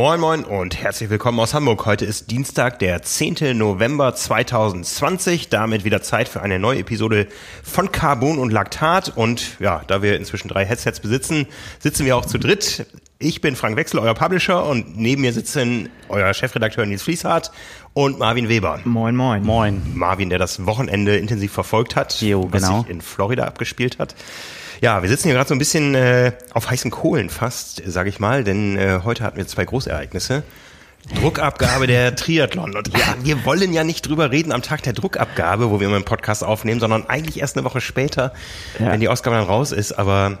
Moin Moin und herzlich willkommen aus Hamburg. Heute ist Dienstag, der 10. November 2020. Damit wieder Zeit für eine neue Episode von Carbon und Laktat. Und ja, da wir inzwischen drei Headsets besitzen, sitzen wir auch zu dritt. Ich bin Frank Wechsel, euer Publisher und neben mir sitzen euer Chefredakteur Nils Fließhardt und Marvin Weber. Moin, moin. Moin. Marvin, der das Wochenende intensiv verfolgt hat, jo, was genau. sich in Florida abgespielt hat. Ja, wir sitzen hier gerade so ein bisschen äh, auf heißen Kohlen fast, sage ich mal, denn äh, heute hatten wir zwei Großereignisse. Druckabgabe der Triathlon. Und ja, wir wollen ja nicht drüber reden am Tag der Druckabgabe, wo wir immer einen Podcast aufnehmen, sondern eigentlich erst eine Woche später, Ja. wenn die Ausgabe dann raus ist. Aber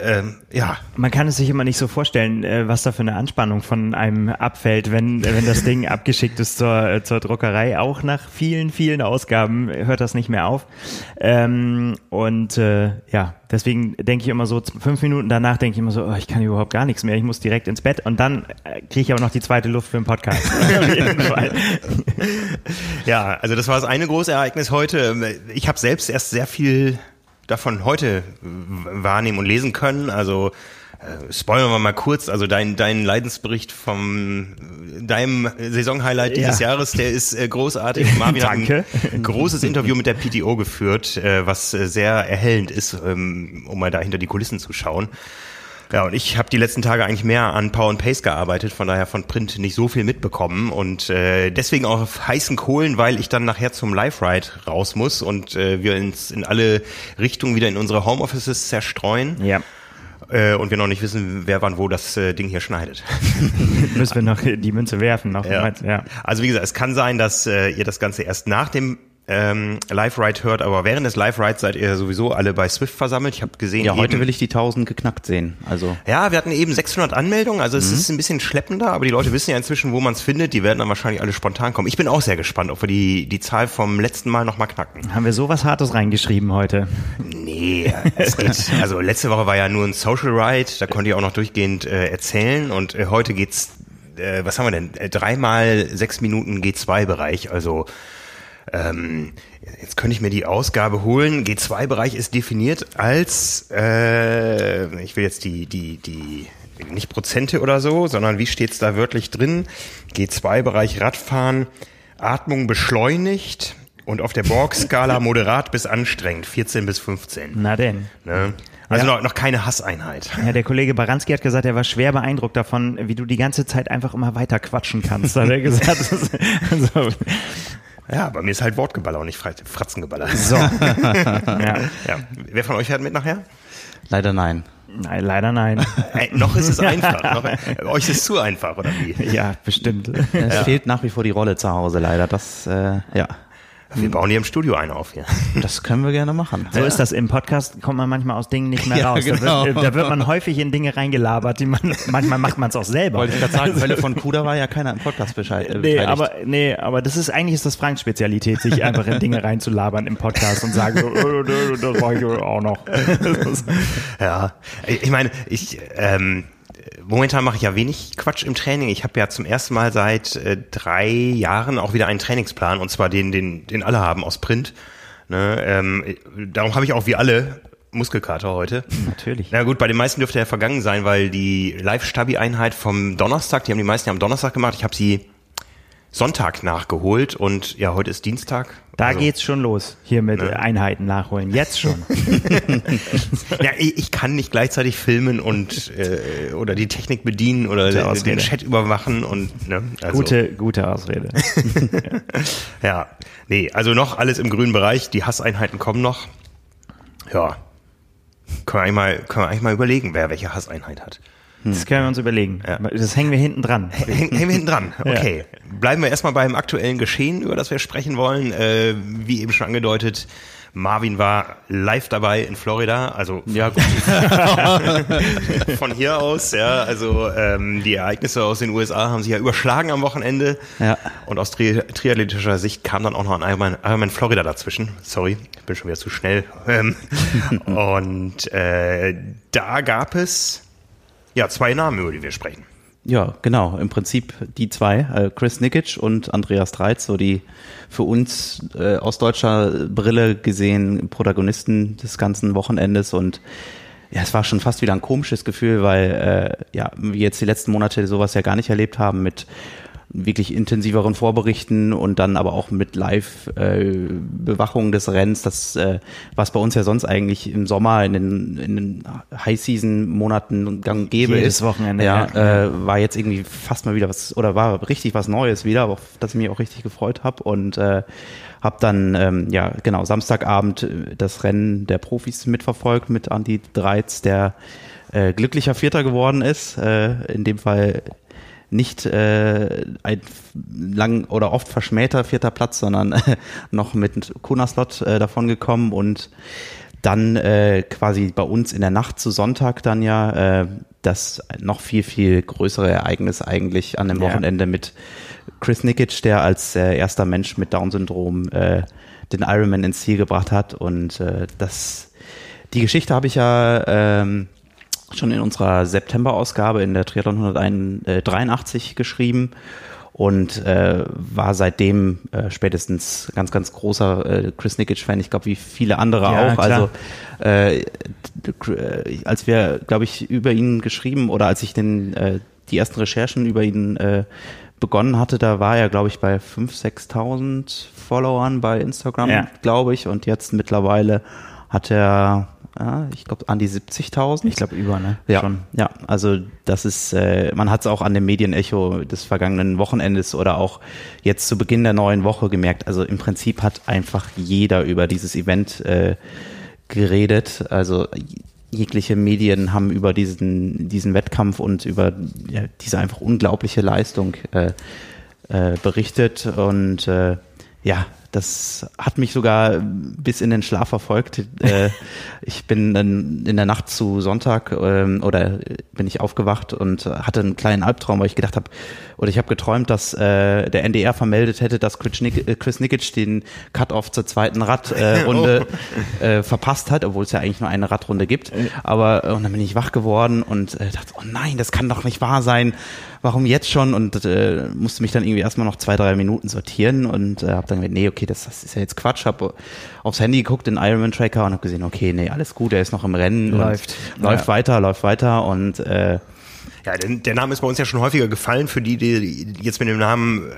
ähm, ja, Man kann es sich immer nicht so vorstellen, äh, was da für eine Anspannung von einem abfällt, wenn, wenn das Ding abgeschickt ist zur, äh, zur Druckerei. Auch nach vielen, vielen Ausgaben hört das nicht mehr auf. Ähm, und äh, ja, deswegen denke ich immer so, fünf Minuten danach denke ich immer so, oh, ich kann überhaupt gar nichts mehr, ich muss direkt ins Bett. Und dann äh, kriege ich aber noch die zweite Luft für den Podcast. Ja, also das war das eine große Ereignis heute. Ich habe selbst erst sehr viel davon heute wahrnehmen und lesen können. Also äh, spoilern wir mal kurz. Also dein, dein Leidensbericht vom deinem Saisonhighlight dieses Ja. Jahres, der ist äh, großartig. Marvin Danke. hat ein großes Interview mit der PTO geführt, äh, was äh, sehr erhellend ist, ähm, um mal da hinter die Kulissen zu schauen. Ja, und ich habe die letzten Tage eigentlich mehr an Power and Pace gearbeitet, von daher von Print nicht so viel mitbekommen und äh, deswegen auch auf heißen Kohlen, weil ich dann nachher zum Live-Ride raus muss und äh, wir uns in alle Richtungen wieder in unsere Homeoffices zerstreuen Ja, äh, und wir noch nicht wissen, wer wann wo das äh, Ding hier schneidet. müssen wir noch die Münze werfen. Noch, Ja. ja. Also wie gesagt, es kann sein, dass äh, ihr das Ganze erst nach dem ähm, Live-Ride hört, aber während des Live-Rides seid ihr sowieso alle bei Swift versammelt. Ich habe gesehen, Ja, heute eben- will ich die 1000 geknackt sehen. Also Ja, wir hatten eben 600 Anmeldungen, also es ist ein bisschen schleppender, aber die Leute wissen ja inzwischen, wo man es findet. Die werden dann wahrscheinlich alle spontan kommen. Ich bin auch sehr gespannt, ob wir die, die Zahl vom letzten Mal nochmal knacken. Haben wir sowas Hartes reingeschrieben heute? Nee, es geht. Also letzte Woche war ja nur ein Social Ride, da konnte ich auch noch durchgehend äh, erzählen und äh, heute geht's, äh, was haben wir denn? Äh, dreimal sechs Minuten G2-Bereich, also ähm, jetzt könnte ich mir die Ausgabe holen. G2-Bereich ist definiert als, äh, ich will jetzt die, die, die, nicht Prozente oder so, sondern wie steht's da wörtlich drin? G2-Bereich Radfahren, Atmung beschleunigt und auf der Borg-Skala moderat bis anstrengend, 14 bis 15. Na denn. Ne? Also Ja. noch, noch keine Hasseinheit. Ja, der Kollege Baranski hat gesagt, er war schwer beeindruckt davon, wie du die ganze Zeit einfach immer weiter quatschen kannst. Hat er gesagt. also, Ja, bei mir ist halt Wortgeballer und nicht Fratzengeballer. so. ja. Ja. Wer von euch fährt mit nachher? leider nein. Nein, leider nein. Äh, noch ist es einfach. Noch, euch ist es zu einfach, oder wie? Ja, bestimmt. Es fehlt nach wie vor die Rolle zu Hause leider. Das äh, ja, Wir bauen hier im Studio eine auf hier. das können wir gerne machen. So ist das. Im Podcast kommt man manchmal aus Dingen nicht mehr Ja, raus. genau. Da, wird, da wird man häufig in Dinge reingelabert, die man, manchmal macht man es auch selber. Wollte ich gerade sagen, Hölle von Kuda war ja keiner im Podcast Bescheid. Äh, Nee, aber, nee, aber das ist eigentlich ist das Franks Spezialität, sich einfach in Dinge reinzulabern im Podcast und sagen, so, äh, äh, das war ich auch noch. Ja, ich meine, ich ähm, momentan mache ich ja wenig Quatsch im Training. Ich habe ja zum ersten Mal seit äh, drei Jahren auch wieder einen Trainingsplan und zwar den, den, den alle haben aus Print. Ne, ähm, darum habe ich auch wie alle Muskelkater heute. Natürlich. Na gut, bei den meisten dürfte er vergangen sein, weil die Live-Stabi-Einheit vom Donnerstag, die haben die meisten ja am Donnerstag gemacht. Ich habe sie Sonntag nachgeholt und ja, heute ist Dienstag. Da Also- geht's schon los, hier mit Ne? Einheiten nachholen. Jetzt schon. Ja, ich, ich kann nicht gleichzeitig filmen und äh, oder die Technik bedienen oder den, den Chat überwachen und ne, also, Gute, gute Ausrede. Ja, nee, also noch alles im grünen Bereich. Die Hasseinheiten kommen noch. Ja, können wir eigentlich mal, können wir eigentlich mal überlegen, wer welche Hasseinheit hat. Das können wir uns überlegen. Ja. Das hängen wir hinten dran. Hängen hängen wir hinten dran. Okay. Bleiben wir erstmal beim aktuellen Geschehen, über das wir sprechen wollen. Äh, wie eben schon angedeutet, Marvin war live dabei in Florida, also ja, gut. von hier aus, ja, also ähm, die Ereignisse aus den USA haben sich ja überschlagen am Wochenende. Ja. Und aus tri triathletischer Sicht kam dann auch noch ein Ironman, Ironman Florida dazwischen. Sorry, ich bin schon wieder zu schnell. Ähm, und äh, da gab es ja zwei Namen, über die wir sprechen. Ja, genau. Im Prinzip die zwei, äh, Chris Nikic und Andreas Dreiz, so die für uns äh, aus deutscher Brille gesehen Protagonisten des ganzen Wochenendes. Und ja, es war schon fast wieder ein komisches Gefühl, weil äh, ja, wir jetzt die letzten Monate sowas ja gar nicht erlebt haben mit wirklich intensiveren Vorberichten und dann aber auch mit Live-Bewachung äh, des Rennens, das äh, was bei uns ja sonst eigentlich im Sommer in den, in den High-Season-Monaten gang gäbe Jedes ist. Wochenende, Ja, ja. Äh, war jetzt irgendwie fast mal wieder was oder war richtig was Neues wieder, auf das ich mich auch richtig gefreut habe und äh, habe dann ähm, ja genau Samstagabend äh, das Rennen der Profis mitverfolgt mit Andy Dreiz, der äh, glücklicher Vierter geworden ist. Äh, in dem Fall nicht äh, ein lang oder oft verschmähter vierter Platz, sondern äh, noch mit Kunaslot äh, davon gekommen und dann äh, quasi bei uns in der Nacht zu Sonntag dann ja äh, das noch viel, viel größere Ereignis eigentlich an dem Ja. Wochenende mit Chris Nikic, der als äh, erster Mensch mit Down-Syndrom äh, den Ironman ins Ziel gebracht hat und äh, das die Geschichte habe ich ja ähm, schon in unserer September-Ausgabe in der Triathlon 183 geschrieben und äh, war seitdem äh, spätestens ganz, ganz großer äh, Chris Nikic-Fan. Ich glaube, wie viele andere Ja, auch. klar. Also äh, äh, als wir, glaube ich, über ihn geschrieben oder als ich den, äh, die ersten Recherchen über ihn äh, begonnen hatte, da war er, glaube ich, bei 5.000, 6.000 Followern bei Instagram, Ja. glaube ich. Und jetzt mittlerweile hat er, ja, ich glaube, an die 70.000. Ich glaube über, ne? Ja, Schon. ja, also das ist, äh, man hat es auch an dem Medienecho des vergangenen Wochenendes oder auch jetzt zu Beginn der neuen Woche gemerkt. Also im Prinzip hat einfach jeder über dieses Event äh, geredet. Also jegliche Medien haben über diesen, diesen Wettkampf und über ja, diese einfach unglaubliche Leistung äh, äh, berichtet und äh, ja, das hat mich sogar bis in den Schlaf verfolgt. äh, ich bin dann in der Nacht zu Sonntag ähm, oder bin ich aufgewacht und hatte einen kleinen Albtraum, weil ich gedacht habe, oder ich habe geträumt, dass äh, der NDR vermeldet hätte, dass Chris, äh, Chris Nikic den Cut-Off zur zweiten Radrunde Runde, äh, verpasst hat, obwohl es ja eigentlich nur eine Radrunde gibt. Aber und dann bin ich wach geworden und dachte, oh nein, das kann doch nicht wahr sein. Warum jetzt schon? Und äh, musste mich dann irgendwie erstmal noch zwei, drei Minuten sortieren und äh, habe dann gedacht, nee, okay, das, das ist ja jetzt Quatsch. Habe aufs Handy geguckt, den Ironman Tracker und habe gesehen, okay, nee, alles gut, er ist noch im Rennen. Läuft. Und läuft Ja. weiter, läuft weiter und äh, Ja, denn der Name ist bei uns ja schon häufiger gefallen für die, die jetzt mit dem Namen, äh,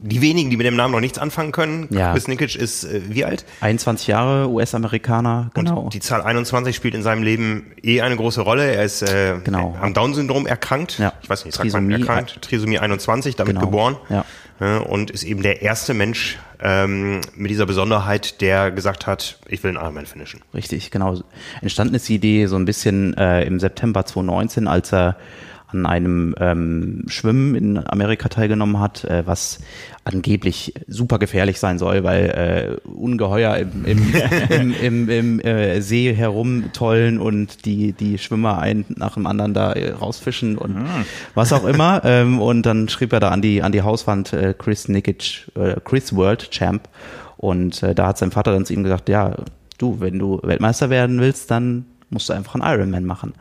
die wenigen, die mit dem Namen noch nichts anfangen können. Ja. Chris Nikic ist äh, wie alt? 21 Jahre, US-Amerikaner, genau. Und die Zahl 21 spielt in seinem Leben eh eine große Rolle. Er ist äh, Genau. am Down-Syndrom erkrankt. Ja. Ich weiß nicht, sagt man Trisomie, erkrankt. Trisomie 21, damit Genau. geboren. Ja. Und ist eben der erste Mensch ähm, mit dieser Besonderheit, der gesagt hat, ich will einen Ironman finishen. Richtig, genau. Entstanden ist die Idee so ein bisschen äh, im September 2019, als er an einem ähm, Schwimmen in Amerika teilgenommen hat, äh, was angeblich super gefährlich sein soll, weil äh, Ungeheuer im, im, im, im, im äh, See herumtollen und die, die Schwimmer einen nach dem anderen da äh, rausfischen und was auch immer. Ähm, und dann schrieb er da an die, an die Hauswand äh, Chris Nikic, äh, Chris World Champ. Und äh, da hat sein Vater dann zu ihm gesagt, ja, du, wenn du Weltmeister werden willst, dann musst du einfach einen Ironman machen.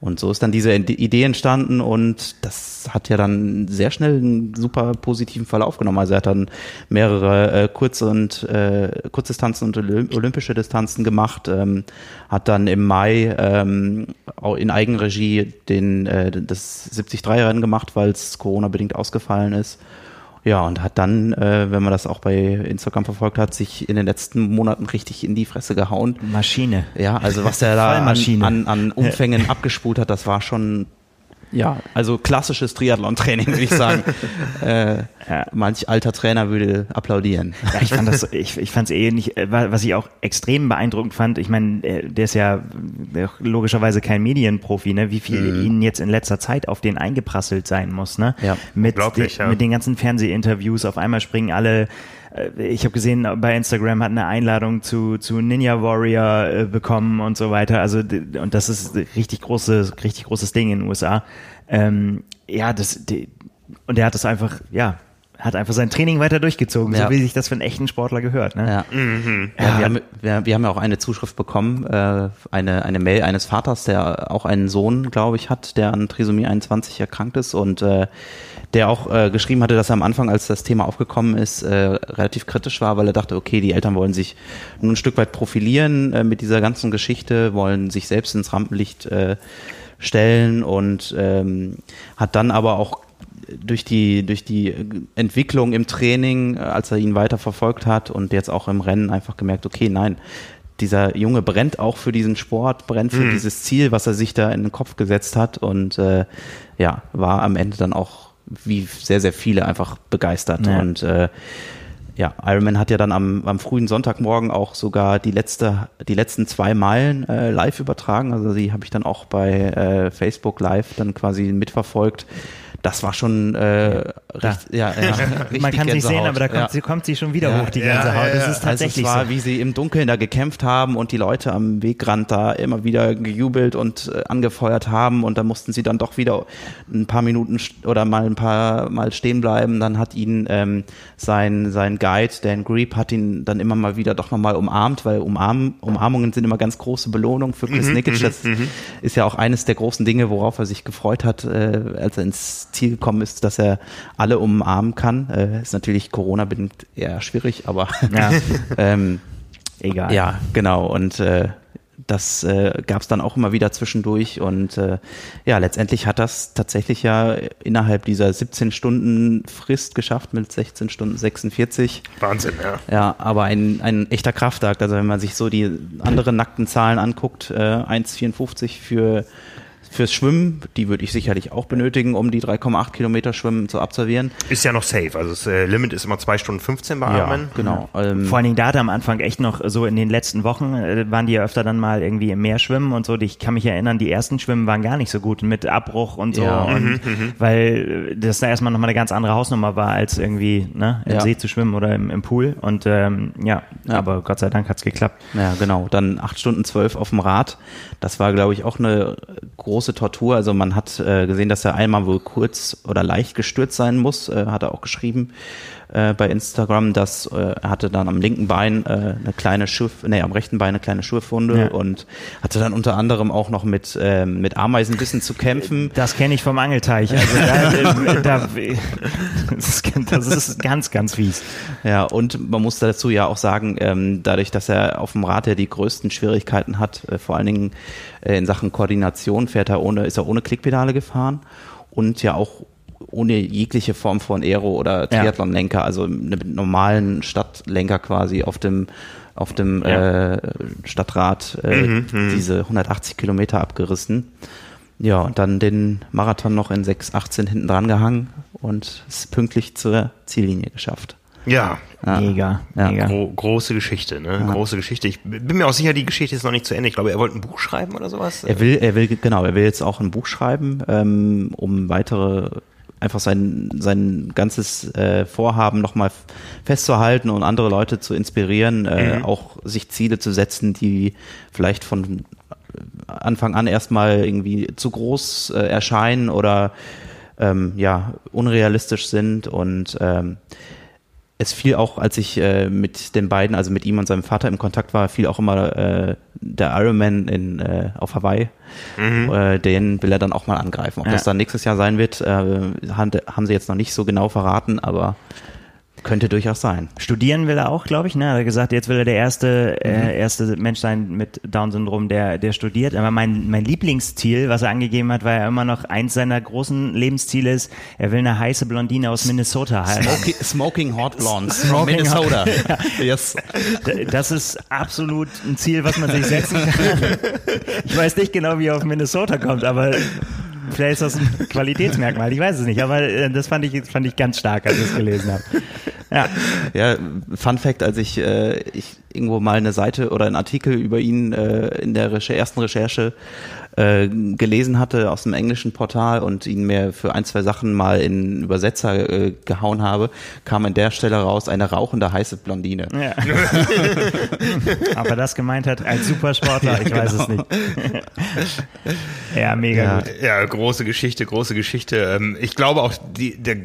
Und so ist dann diese Idee entstanden und das hat ja dann sehr schnell einen super positiven Verlauf genommen. Also er hat dann mehrere äh, Kurz- und äh, Kurzdistanzen und Olymp olympische Distanzen gemacht, ähm, hat dann im Mai ähm, auch in Eigenregie den äh, das 73-Rennen gemacht, weil es Corona-bedingt ausgefallen ist. Ja, und hat dann, äh, wenn man das auch bei Instagram verfolgt hat, sich in den letzten Monaten richtig in die Fresse gehauen. Maschine. Ja, also was der da an, an, an Umfängen abgespult hat, das war schon, ja, also klassisches Triathlon-Training, würde ich sagen. äh, Ja. Manch alter Trainer würde applaudieren. Ja, ich fand das, ich, ich fand es eh nicht, äh, wa- was ich auch extrem beeindruckend fand. Ich meine, äh, der ist ja äh, logischerweise kein Medienprofi, ne? Wie viel ihnen jetzt in letzter Zeit auf den eingeprasselt sein muss, ne? Ja. Mit, den, ja. mit den ganzen Fernsehinterviews. Auf einmal springen alle. Äh, Ich habe gesehen, bei Instagram hat eine Einladung zu, zu Ninja Warrior äh, bekommen und so weiter. Also und das ist richtig großes, richtig großes Ding in den USA. Ähm, ja, das die, und der hat das einfach, ja, hat einfach sein Training weiter durchgezogen, Ja. so wie sich das für einen echten Sportler gehört. Ne? Ja. Ja, wir, haben, wir, wir haben ja auch eine Zuschrift bekommen, äh, eine, eine Mail eines Vaters, der auch einen Sohn, glaube ich, hat, der an Trisomie 21 erkrankt ist und äh, der auch äh, geschrieben hatte, dass er am Anfang, als das Thema aufgekommen ist, äh, relativ kritisch war, weil er dachte, okay, die Eltern wollen sich nun ein Stück weit profilieren äh, mit dieser ganzen Geschichte, wollen sich selbst ins Rampenlicht äh, stellen und ähm, hat dann aber auch durch die, durch die Entwicklung im Training, äh, als er ihn weiter verfolgt hat und jetzt auch im Rennen einfach gemerkt, okay, nein, dieser Junge brennt auch für diesen Sport, brennt für dieses Ziel, was er sich da in den Kopf gesetzt hat und äh, ja, war am Ende dann auch wie sehr, sehr viele einfach begeistert Ja. und äh, ja, Ironman hat ja dann am, am frühen Sonntagmorgen auch sogar die letzte, die letzten zwei Meilen äh, live übertragen. Also die habe ich dann auch bei äh, Facebook Live dann quasi mitverfolgt. Das war schon äh, recht, ja, ja, richtig Man kann es nicht sehen, aber da kommt, ja. sie, kommt sie schon wieder Ja, hoch, die ja, ganze ja, Haut. Das ja. ist tatsächlich also es war, so. wie sie im Dunkeln da gekämpft haben und die Leute am Wegrand da immer wieder gejubelt und äh, angefeuert haben und da mussten sie dann doch wieder ein paar Minuten oder mal ein paar Mal stehen bleiben. Dann hat ihn ähm, sein, sein Guide, Dan Greep, hat ihn dann immer mal wieder doch nochmal umarmt, weil Umarm, Umarmungen sind immer ganz große Belohnung für Chris Nikic. Das ist ja auch eines der großen Dinge, worauf er sich gefreut hat, äh, als er ins Ziel gekommen ist, dass er alle umarmen kann. Äh, ist natürlich Corona-bedingt eher schwierig, aber Ja. ähm, Egal. ja, genau. Und äh, das äh, gab es dann auch immer wieder zwischendurch. Und äh, ja, letztendlich hat das tatsächlich ja innerhalb dieser 17 Stunden Frist geschafft mit 16 Stunden 46. Wahnsinn, ja. Ja, aber ein, ein echter Kraftakt. Also wenn man sich so die anderen nackten Zahlen anguckt, äh, 1,54 für fürs Schwimmen, die würde ich sicherlich auch benötigen, um die 3,8 Kilometer Schwimmen zu absolvieren. Ist ja noch safe. Also das äh, Limit ist immer zwei Stunden 15 bei Ironman. genau. Ähm, Vor allen Dingen da hat er am Anfang echt noch so in den letzten Wochen äh, waren die ja öfter dann mal irgendwie im Meer schwimmen und so. Ich kann mich erinnern, die ersten Schwimmen waren gar nicht so gut mit Abbruch und so. Ja. Und weil äh, das da erstmal nochmal eine ganz andere Hausnummer war, als irgendwie ne, im Ja. See zu schwimmen oder im, im Pool. Und ähm, ja, Ja. aber Gott sei Dank hat's geklappt. Ja, genau. Dann acht Stunden zwölf auf dem Rad. Das war, glaube ich, auch eine große Tortur. Also man hat äh, gesehen, dass er einmal wohl kurz oder leicht gestürzt sein muss. Äh, hat er auch geschrieben äh, bei Instagram, dass äh, er hatte dann am linken Bein äh, eine kleine Schürf, nee, am rechten Bein eine kleine Schürfwunde Ja. und hatte dann unter anderem auch noch mit ähm, mit Ameisenbissen zu kämpfen. Das kenne ich vom Angelteich. Also da, äh, da, das, ist, das ist ganz, ganz fies. Ja, und man muss dazu ja auch sagen, ähm, dadurch, dass er auf dem Rad ja die größten Schwierigkeiten hat, äh, vor allen Dingen äh, in Sachen Koordination, fährt er ohne, ist er ohne Klickpedale gefahren und ja auch ohne jegliche Form von Aero oder Ja. Triathlonlenker, also mit normalen Stadtlenker quasi auf dem auf dem Ja. äh, Stadtrad äh, diese 180 Kilometer abgerissen. Ja, und dann den Marathon noch in 6,18 hinten dran gehangen und es pünktlich zur Ziellinie geschafft. Ja. Ja. Mega, Ja. mega. Gro große Geschichte, ne? Große Geschichte. Ich bin mir auch sicher, die Geschichte ist noch nicht zu Ende. Ich glaube, er wollte ein Buch schreiben oder sowas. Er will, er will, genau, er will jetzt auch ein Buch schreiben, ähm, um weitere, einfach sein, sein ganzes äh, Vorhaben nochmal festzuhalten und andere Leute zu inspirieren, äh, auch sich Ziele zu setzen, die vielleicht von Anfang an erstmal irgendwie zu groß äh, erscheinen oder ähm, ja, unrealistisch sind. Und ähm, es fiel auch, als ich äh, mit den beiden, also mit ihm und seinem Vater im Kontakt war, fiel auch immer äh, der Ironman in, äh, auf Hawaii. Äh, den will er dann auch mal angreifen. Ob Ja. das dann nächstes Jahr sein wird, äh, haben, haben sie jetzt noch nicht so genau verraten, aber könnte durchaus sein. Studieren will er auch, glaube ich. Ne? Er hat gesagt, jetzt will er der erste, Mhm. äh, erste Mensch sein mit Down-Syndrom, der, der studiert. Aber mein, mein Lieblingsziel, was er angegeben hat, war ja immer noch eins seiner großen Lebensziele ist, er will eine heiße Blondine aus Minnesota halten. Smoking, smoking Hot Blondes Smoking Minnesota. yes. D- Das ist absolut ein Ziel, was man sich setzen kann. Ich weiß nicht genau, wie er auf Minnesota kommt, aber vielleicht ist das ein Qualitätsmerkmal. Ich weiß es nicht, aber äh, das fand ich, fand ich ganz stark, als ich es gelesen habe. Ja. Ja, Fun Fact, als ich, äh, ich irgendwo mal eine Seite oder einen Artikel über ihn äh, in der Recher ersten Recherche äh, gelesen hatte aus dem englischen Portal und ihn mir für ein, zwei Sachen mal in Übersetzer äh, gehauen habe, kam an der Stelle raus eine rauchende heiße Blondine. ja. Aber das gemeint hat als Supersportler, ich weiß es nicht. ja, mega Ja. gut. Ja, große Geschichte, große Geschichte. Ähm, Ich glaube auch, die, der,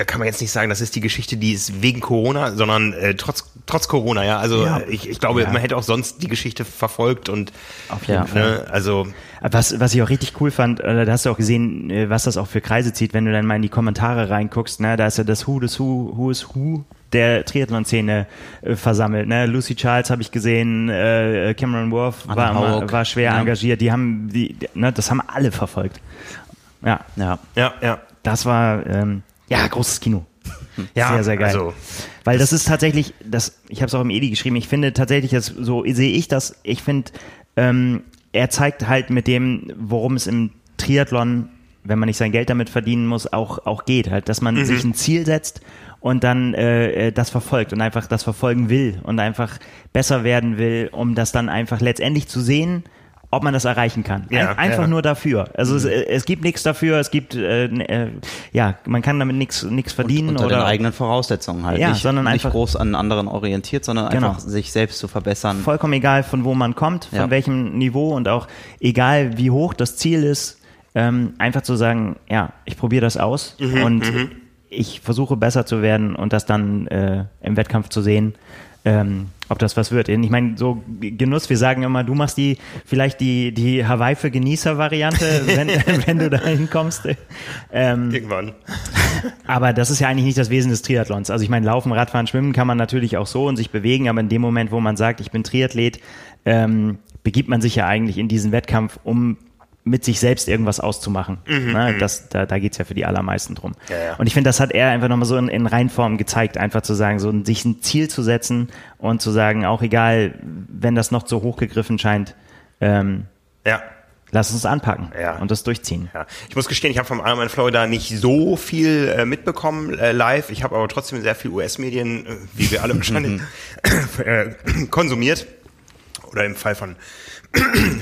da kann man jetzt nicht sagen, das ist die Geschichte, die ist wegen Corona, sondern äh, trotz, trotz Corona, ja. Also Ja. ich, ich glaube, Ja. man hätte auch sonst die Geschichte verfolgt und Auf jeden Ja. Fall. ne, also Was, was ich auch richtig cool fand, äh, da hast du auch gesehen, äh, was das auch für Kreise zieht, wenn du dann mal in die Kommentare reinguckst, ne, da ist ja das Who, das Who, Who is Who der Triathlon-Szene äh, versammelt. Ne? Lucy Charles habe ich gesehen, äh, Cameron Worth Anna war, immer, war schwer Ja. engagiert, die haben, die, ne, das haben alle verfolgt. Ja, Ja. ja, ja. das war, ähm, ja, großes Kino. Ja, sehr, sehr geil. also- Weil das ist tatsächlich, das, ich habe es auch im Edi geschrieben, ich finde tatsächlich, das, so sehe ich das, ich finde, ähm, er zeigt halt mit dem, worum es im Triathlon, wenn man nicht sein Geld damit verdienen muss, auch, auch geht. Halt, dass man Mhm. sich ein Ziel setzt und dann äh, äh, das verfolgt und einfach das verfolgen will und einfach besser werden will, um das dann einfach letztendlich zu sehen, ob man das erreichen kann. Ja, Ein, einfach ja. Mhm. nur dafür. Also es, äh, es gibt nichts dafür, es gibt äh, äh, ja, man kann damit nichts nichts verdienen Unter oder den eigenen Voraussetzungen halt. Ja, nicht, sondern nicht einfach- groß an anderen orientiert, sondern Genau. einfach sich selbst zu verbessern. vollkommen egal, von wo man kommt, von Ja. welchem Niveau und auch egal, wie hoch das Ziel ist, ähm, einfach zu sagen, ja, ich probiere das aus Mhm, und ich versuche besser zu werden und das dann äh, im Wettkampf zu sehen, ähm, ob das was wird. Ich meine, so Genuss, wir sagen immer, du machst die vielleicht die, die Hawaii für Genießer-Variante, wenn, wenn du da hinkommst. Ähm, Irgendwann. aber das ist ja eigentlich nicht das Wesen des Triathlons. Also ich meine, Laufen, Radfahren, Schwimmen kann man natürlich auch so und sich bewegen, aber in dem Moment, wo man sagt, ich bin Triathlet, ähm, begibt man sich ja eigentlich in diesen Wettkampf, um mit sich selbst irgendwas auszumachen. Na, das, da da geht's ja für die allermeisten drum. Ja, ja. Und ich finde, das hat er einfach nochmal so in, in Reinform gezeigt, einfach zu sagen, so sich ein Ziel zu setzen und zu sagen, auch egal, wenn das noch zu hoch gegriffen scheint, ähm, Ja. lass uns anpacken Ja. und das durchziehen. Ja, ich muss gestehen, ich habe vom Ironman Florida nicht so viel äh, mitbekommen äh, live. Ich habe aber trotzdem sehr viel US-Medien, äh, wie wir alle wahrscheinlich, äh, konsumiert. Oder im Fall von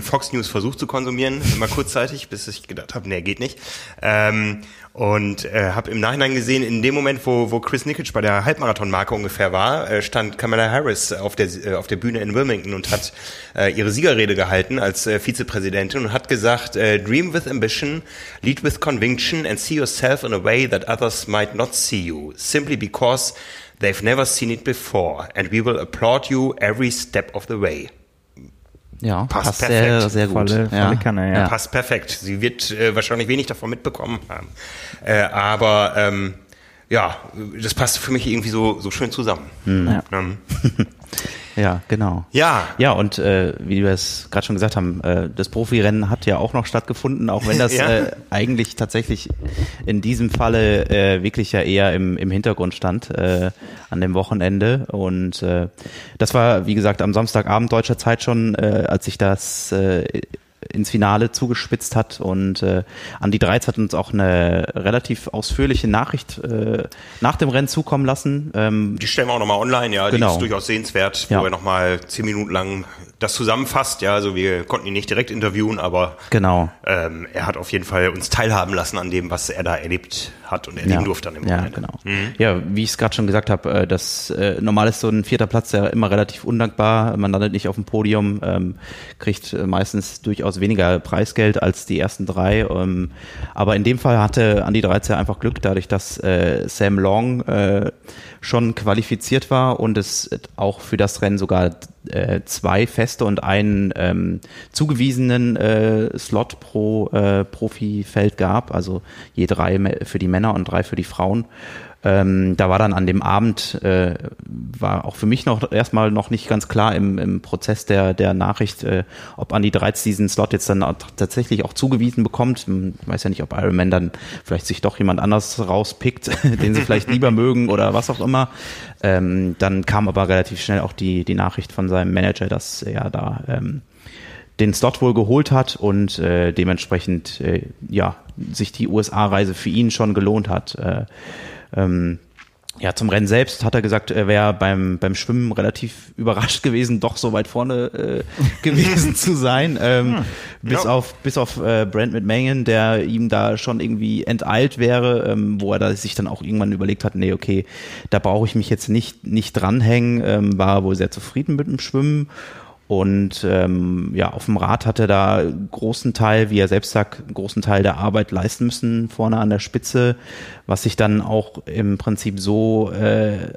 Fox News versucht zu konsumieren, immer kurzzeitig, bis ich gedacht habe, nee, geht nicht. Ähm, und äh, habe im Nachhinein gesehen, in dem Moment, wo, wo Chris Nikic bei der Halbmarathonmarke ungefähr war, äh, stand Kamala Harris auf der, äh, auf der Bühne in Wilmington und hat äh, ihre Siegerrede gehalten als äh, Vizepräsidentin und hat gesagt, äh, Dream with ambition, lead with conviction and see yourself in a way that others might not see you, simply because they've never seen it before and we will applaud you every step of the way. Ja, Passt passt, perfekt. sehr, sehr gut. Volle- volle Kanne, ja. Passt perfekt. Sie wird äh, wahrscheinlich wenig davon mitbekommen haben. Äh, aber ähm, ja, das passt für mich irgendwie so, so schön zusammen. Ja. Ähm, Ja, genau. ja, Ja, und äh, wie wir es gerade schon gesagt haben, äh, das Profirennen hat ja auch noch stattgefunden, auch wenn das Ja. äh, eigentlich tatsächlich in diesem Falle äh, wirklich ja eher im, im Hintergrund stand äh, an dem Wochenende. Und äh, das war, wie gesagt, am Samstagabend deutscher Zeit schon, äh, als sich das äh, ins Finale zugespitzt hat und äh, Andi Dreiz hat uns auch eine relativ ausführliche Nachricht äh, nach dem Rennen zukommen lassen. Ähm, die stellen wir auch nochmal online, ja, die Genau. ist durchaus sehenswert, Ja. wo er nochmal zehn Minuten lang das zusammenfasst. Ja, also wir konnten ihn nicht direkt interviewen, aber genau. ähm, er hat auf jeden Fall uns teilhaben lassen an dem, was er da erlebt hat und erleben durfte an dem Ja, Wochenende. genau. Ja, wie ich es gerade schon gesagt habe, äh, das äh, normal ist so ein vierter Platz ja immer relativ undankbar. Man landet nicht auf dem Podium, ähm, kriegt äh, meistens durchaus weniger Preisgeld als die ersten drei. Ähm, aber in dem Fall hatte Andy Dreizer einfach Glück, dadurch, dass äh, Sam Long äh, schon qualifiziert war und es auch für das Rennen sogar äh, zwei feste und einen ähm, zugewiesenen äh, Slot pro äh, Profifeld gab, also je drei für die Männer und drei für die Frauen. Ähm, da war dann an dem Abend, äh, war auch für mich noch erstmal noch nicht ganz klar im, im Prozess der, der Nachricht, äh, ob Andi Dreiz diesen Slot jetzt dann auch tatsächlich auch zugewiesen bekommt. Hm, Ich weiß ja nicht, ob Ironman dann vielleicht sich doch jemand anders rauspickt, den sie vielleicht lieber mögen oder was auch immer. Ähm, dann kam aber relativ schnell auch die, die Nachricht von seinem Manager, dass er da ähm, den Slot wohl geholt hat und äh, dementsprechend äh, ja sich die USA-Reise für ihn schon gelohnt hat. Äh, ähm, ja, zum Rennen selbst hat er gesagt, er wäre beim, beim Schwimmen relativ überrascht gewesen, doch so weit vorne äh, gewesen zu sein. Ähm, bis Ja. auf, bis auf äh, Brent McMahon, der ihm da schon irgendwie enteilt wäre, ähm, wo er da sich dann auch irgendwann überlegt hat, nee, okay, da brauche ich mich jetzt nicht, nicht dranhängen, ähm, war wohl sehr zufrieden mit dem Schwimmen. Und ähm, ja, auf dem Rad hat er da großen Teil, wie er selbst sagt, großen Teil der Arbeit leisten müssen vorne an der Spitze, was sich dann auch im Prinzip so äh,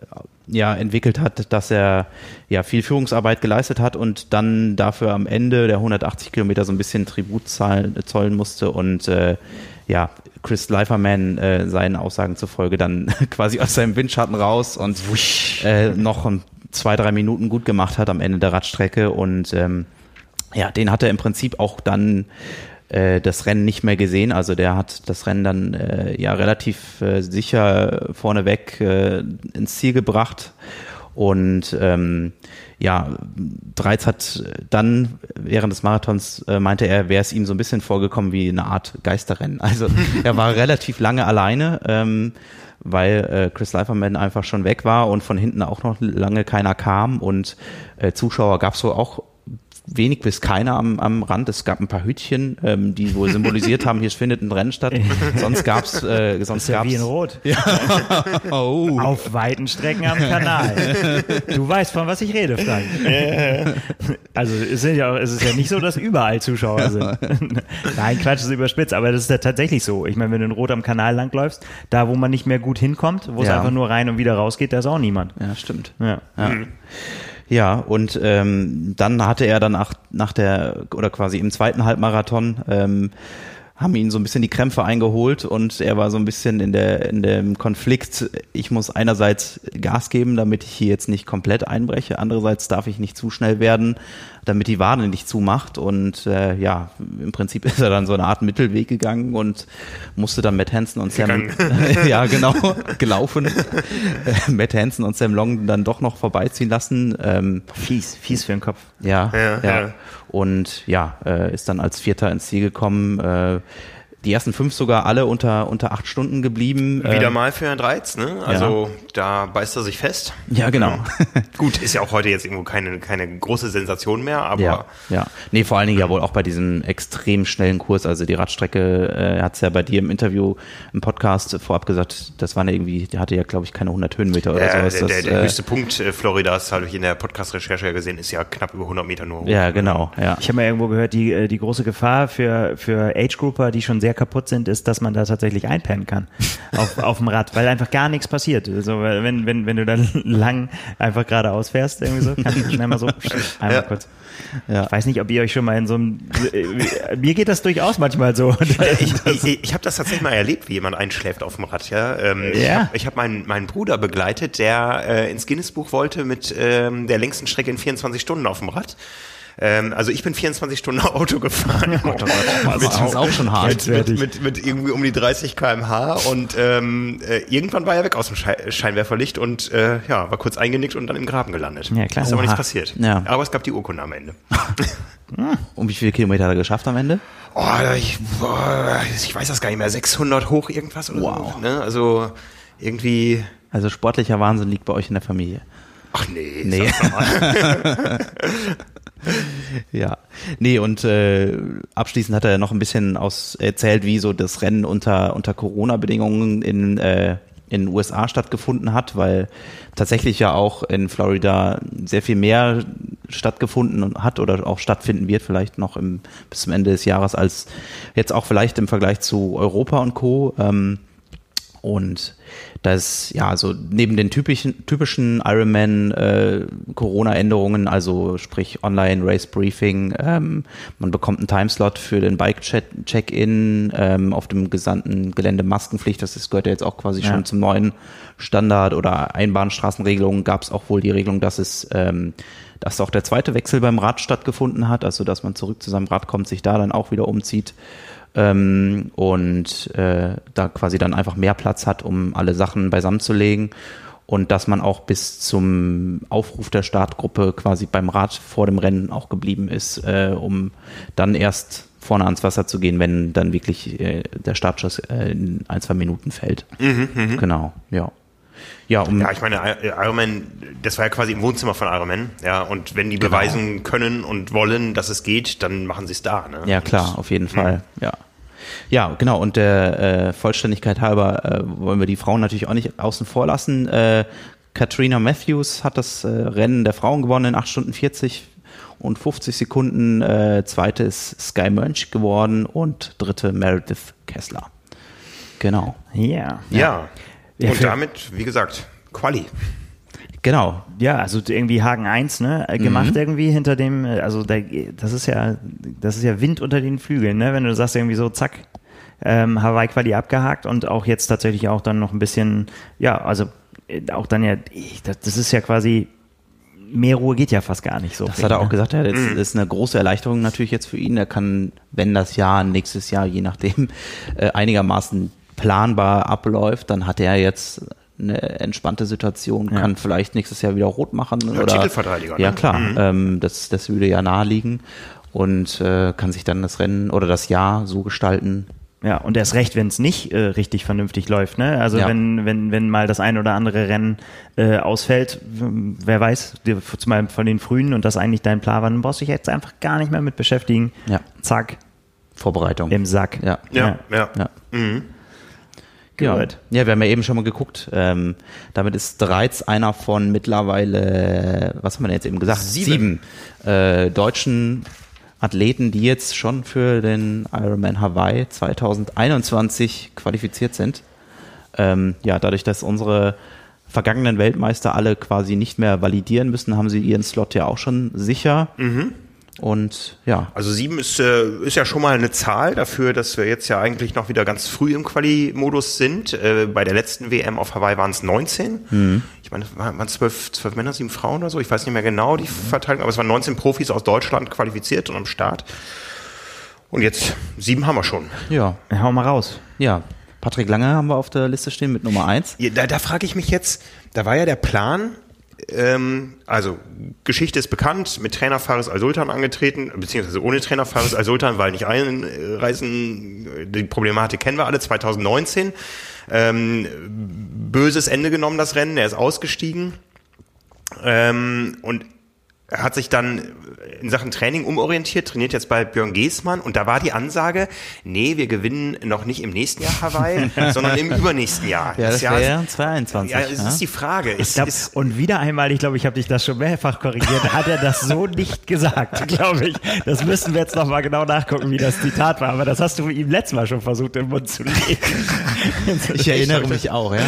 ja entwickelt hat, dass er ja viel Führungsarbeit geleistet hat und dann dafür am Ende der 180 Kilometer so ein bisschen Tribut zahlen, zollen musste und äh, ja, Chris Leiferman äh, seinen Aussagen zufolge dann quasi aus seinem Windschatten raus und äh, noch ein zwei, drei Minuten gut gemacht hat am Ende der Radstrecke und ähm, ja, den hat er im Prinzip auch dann äh, das Rennen nicht mehr gesehen. Also der hat das Rennen dann äh, ja relativ äh, sicher vorneweg äh, ins Ziel gebracht. Und ähm, ja, Dreiz hat dann während des Marathons äh, meinte er, wäre es ihm so ein bisschen vorgekommen wie eine Art Geisterrennen. Also er war relativ lange alleine. Ähm, weil äh, Chris Leiferman einfach schon weg war und von hinten auch noch lange keiner kam und äh, Zuschauer gab es wohl auch wenig bis keiner am, am Rand. Es gab ein paar Hütchen, ähm, die wohl symbolisiert haben, hier findet ein Rennen statt. sonst gab's, äh, sonst ja gab's wie in Rot. Ja. oh. Auf weiten Strecken am Kanal. Du weißt, von was ich rede, Frank. Also es, sind ja es ist ja nicht so, dass überall Zuschauer sind. Nein, Quatsch, ist überspitzt, aber das ist ja tatsächlich so. Ich meine, wenn du in Rot am Kanal langläufst, da wo man nicht mehr gut hinkommt, wo es Ja. einfach nur rein und wieder rausgeht, da ist auch niemand. Ja, stimmt. Ja. Ja. Ja, und ähm, dann hatte er dann nach, nach der, oder quasi im zweiten Halbmarathon, ähm, haben ihn so ein bisschen die Krämpfe eingeholt und er war so ein bisschen in der in dem Konflikt. Ich muss einerseits Gas geben, damit ich hier jetzt nicht komplett einbreche, andererseits darf ich nicht zu schnell werden, damit die Wade nicht zumacht und äh, ja, im Prinzip ist er dann so eine Art Mittelweg gegangen und musste dann Matt Hansen und Sam ja genau gelaufen, äh, Matt Hansen und Sam Long dann doch noch vorbeiziehen lassen. Ähm, Fies, fies für den Kopf. ja, Ja, ja, ja. Und ja, äh, ist dann als Vierter ins Ziel gekommen. Äh, die ersten fünf sogar alle unter, unter acht Stunden geblieben. Wieder Ähm, mal für Herrn Dreiz, ne? Also da beißt er sich fest. Ja, genau. Gut, ist ja auch heute jetzt irgendwo keine, keine große Sensation mehr, aber Ja, ja. Nee, vor allen Dingen ja wohl auch bei diesem extrem schnellen Kurs. Also die Radstrecke, äh, hat es ja bei dir im Interview im Podcast vorab gesagt, das waren ja irgendwie, der hatte ja, glaube ich, keine 100 Höhenmeter oder der, sowas. der, der, Das, der äh, höchste Punkt äh, Floridas, habe ich in der Podcast-Recherche ja gesehen, ist ja knapp über 100 Meter nur. hoch. ja, genau, ja. Ich habe mal irgendwo gehört, die, äh, die große Gefahr für, für Age-Grouper, die schon sehr kaputt sind, ist, dass man da tatsächlich einpennen kann auf, auf dem Rad, weil einfach gar nichts passiert. Also wenn, wenn, wenn du dann lang einfach geradeaus fährst, irgendwie so, kannst du schnell mal so einmal Ja. kurz. Ja. Ich weiß nicht, ob ihr euch schon mal in so einem mir geht das durchaus manchmal so. Ich, ich, ich habe das tatsächlich mal erlebt, wie jemand einschläft auf dem Rad. Ja, ähm, ich Ja. habe ich hab meinen, meinen Bruder begleitet, der äh, ins Guinness-Buch wollte mit ähm, der längsten Strecke in 24 Stunden auf dem Rad. Ähm, also ich bin 24 Stunden Auto gefahren. Das ist auch schon hart. mit, mit, mit, mit irgendwie um die 30 km/h und ähm, äh, irgendwann war er weg aus dem Schei Scheinwerferlicht und äh, ja, war kurz eingenickt und dann im Graben gelandet. Ja, klar. Ist aber nichts passiert. Ja. Aber es gab die Urkunde am Ende. Um wie viele Kilometer hat er geschafft am Ende? Oh, ich, boah, ich weiß das gar nicht mehr. 600 hoch irgendwas oder Wow. so. Ne? Also irgendwie. Also sportlicher Wahnsinn liegt bei euch in der Familie. Ach nee. Nee. Ja, nee, und äh, abschließend hat er noch ein bisschen aus erzählt, wie so das Rennen unter, unter Corona-Bedingungen in, äh, in den USA stattgefunden hat, weil tatsächlich ja auch in Florida sehr viel mehr stattgefunden und hat oder auch stattfinden wird, vielleicht noch im, bis zum Ende des Jahres, als jetzt auch vielleicht im Vergleich zu Europa und Co. Ähm, und das, ja, also neben den typischen, typischen Ironman äh, Corona-Änderungen, also sprich Online-Race Briefing, ähm, man bekommt einen Timeslot für den Bike-Check-In, ähm, auf dem gesamten Gelände Maskenpflicht, das ist, gehört ja jetzt auch quasi Ja. schon zum neuen Standard oder Einbahnstraßenregelungen gab es auch wohl die Regelung, dass es ähm, dass auch der zweite Wechsel beim Rad stattgefunden hat, also dass man zurück zu seinem Rad kommt, sich da dann auch wieder umzieht ähm, und äh, da quasi dann einfach mehr Platz hat, um alle Sachen beisammen zu legen und dass man auch bis zum Aufruf der Startgruppe quasi beim Rad vor dem Rennen auch geblieben ist, äh, um dann erst vorne ans Wasser zu gehen, wenn dann wirklich äh, der Startschuss äh, in ein, zwei Minuten fällt. Genau, ja. Ja, um, Ja, ich meine, I- Ironman, das war ja quasi im Wohnzimmer von Ironman. Ja, und wenn die beweisen können und wollen, dass es geht, dann machen sie es da. Ne? Ja, klar, auf jeden Fall. Ja. Ja, genau. Und der äh, Vollständigkeit halber äh, wollen wir die Frauen natürlich auch nicht außen vor lassen. Äh, Katrina Matthews hat das äh, Rennen der Frauen gewonnen in 8 Stunden 40. und 50 Sekunden. Äh, zweite ist Sky Mönch geworden und dritte Meredith Kessler. Genau. Ja. Ja. Ja, Und damit, wie gesagt, Quali. Genau. Ja, also irgendwie Haken 1, ne? äh, Gemacht Mhm. irgendwie hinter dem, äh, also da, das ist ja, das ist ja Wind unter den Flügeln, ne? Wenn du sagst irgendwie so, zack, ähm, Hawaii Quali abgehakt und auch jetzt tatsächlich auch dann noch ein bisschen, ja, also äh, auch dann ja, ich, das, das ist ja quasi, mehr Ruhe geht ja fast gar nicht so. Das hat er auch ne? gesagt, ja, das ist eine große Erleichterung natürlich jetzt für ihn. Er kann, wenn das Jahr nächstes Jahr, je nachdem, äh, einigermaßen planbar abläuft, dann hat er jetzt eine entspannte Situation, Ja. kann vielleicht nächstes Jahr wieder rot machen. oder, Titelverteidiger, ne? Ja, klar. Ähm, das, das würde ja naheliegen und äh, kann sich dann das Rennen oder das Jahr so gestalten. Ja, und erst recht, wenn es nicht äh, richtig vernünftig läuft, ne? Also Ja. wenn, wenn, wenn mal das ein oder andere Rennen äh, ausfällt, wer weiß, zumal von den Frühen und das eigentlich dein Plan war, dann brauchst du dich jetzt einfach gar nicht mehr mit beschäftigen. Ja. Zack, Vorbereitung. im Sack. Ja. Ja, ja. Ja. Ja. Ja. ja, wir haben ja eben schon mal geguckt. Ähm, damit ist Dreiz einer von mittlerweile, was haben wir denn jetzt eben gesagt? Sieben. äh, deutschen Athleten, die jetzt schon für den Ironman Hawaii 2021 qualifiziert sind. Ähm, ja, dadurch, dass unsere vergangenen Weltmeister alle quasi nicht mehr validieren müssen, haben sie ihren Slot ja auch schon sicher. Und ja, Also sieben ist, äh, ist ja schon mal eine Zahl dafür, dass wir jetzt ja eigentlich noch wieder ganz früh im Quali-Modus sind. Äh, bei der letzten WM auf Hawaii waren es 19. Ich meine, waren es zwölf, zwölf Männer, sieben Frauen oder so? Ich weiß nicht mehr genau die Verteilung, aber es waren 19 Profis aus Deutschland qualifiziert und am Start. Und jetzt sieben haben wir schon. ja, Hau mal raus. ja. Patrick Lange haben wir auf der Liste stehen mit Nummer eins. Ja, Da, da frage ich mich jetzt, da war ja der Plan, ähm, also Geschichte ist bekannt, mit Trainer Faris Al-Sultan angetreten, beziehungsweise ohne Trainer Faris Al-Sultan, weil nicht einreisen, die Problematik kennen wir alle, 2019. Ähm, böses Ende genommen, das Rennen, er ist ausgestiegen. Ähm, und er hat sich dann in Sachen Training umorientiert, trainiert jetzt bei Björn Geßmann und da war die Ansage, nee, wir gewinnen noch nicht im nächsten Jahr Hawaii, sondern im übernächsten Jahr. Ja, das Jahr wäre ist- ja 2021. ja, es ist die Frage. Ist, glaub, ist, und wieder einmal, ich glaube, ich habe dich das schon mehrfach korrigiert, hat er das so nicht gesagt, glaube ich. Das müssen wir jetzt nochmal genau nachgucken, wie das Zitat war. Aber das hast du ihm letztes Mal schon versucht, im Mund zu legen. Ich erinnere mich auch, ja.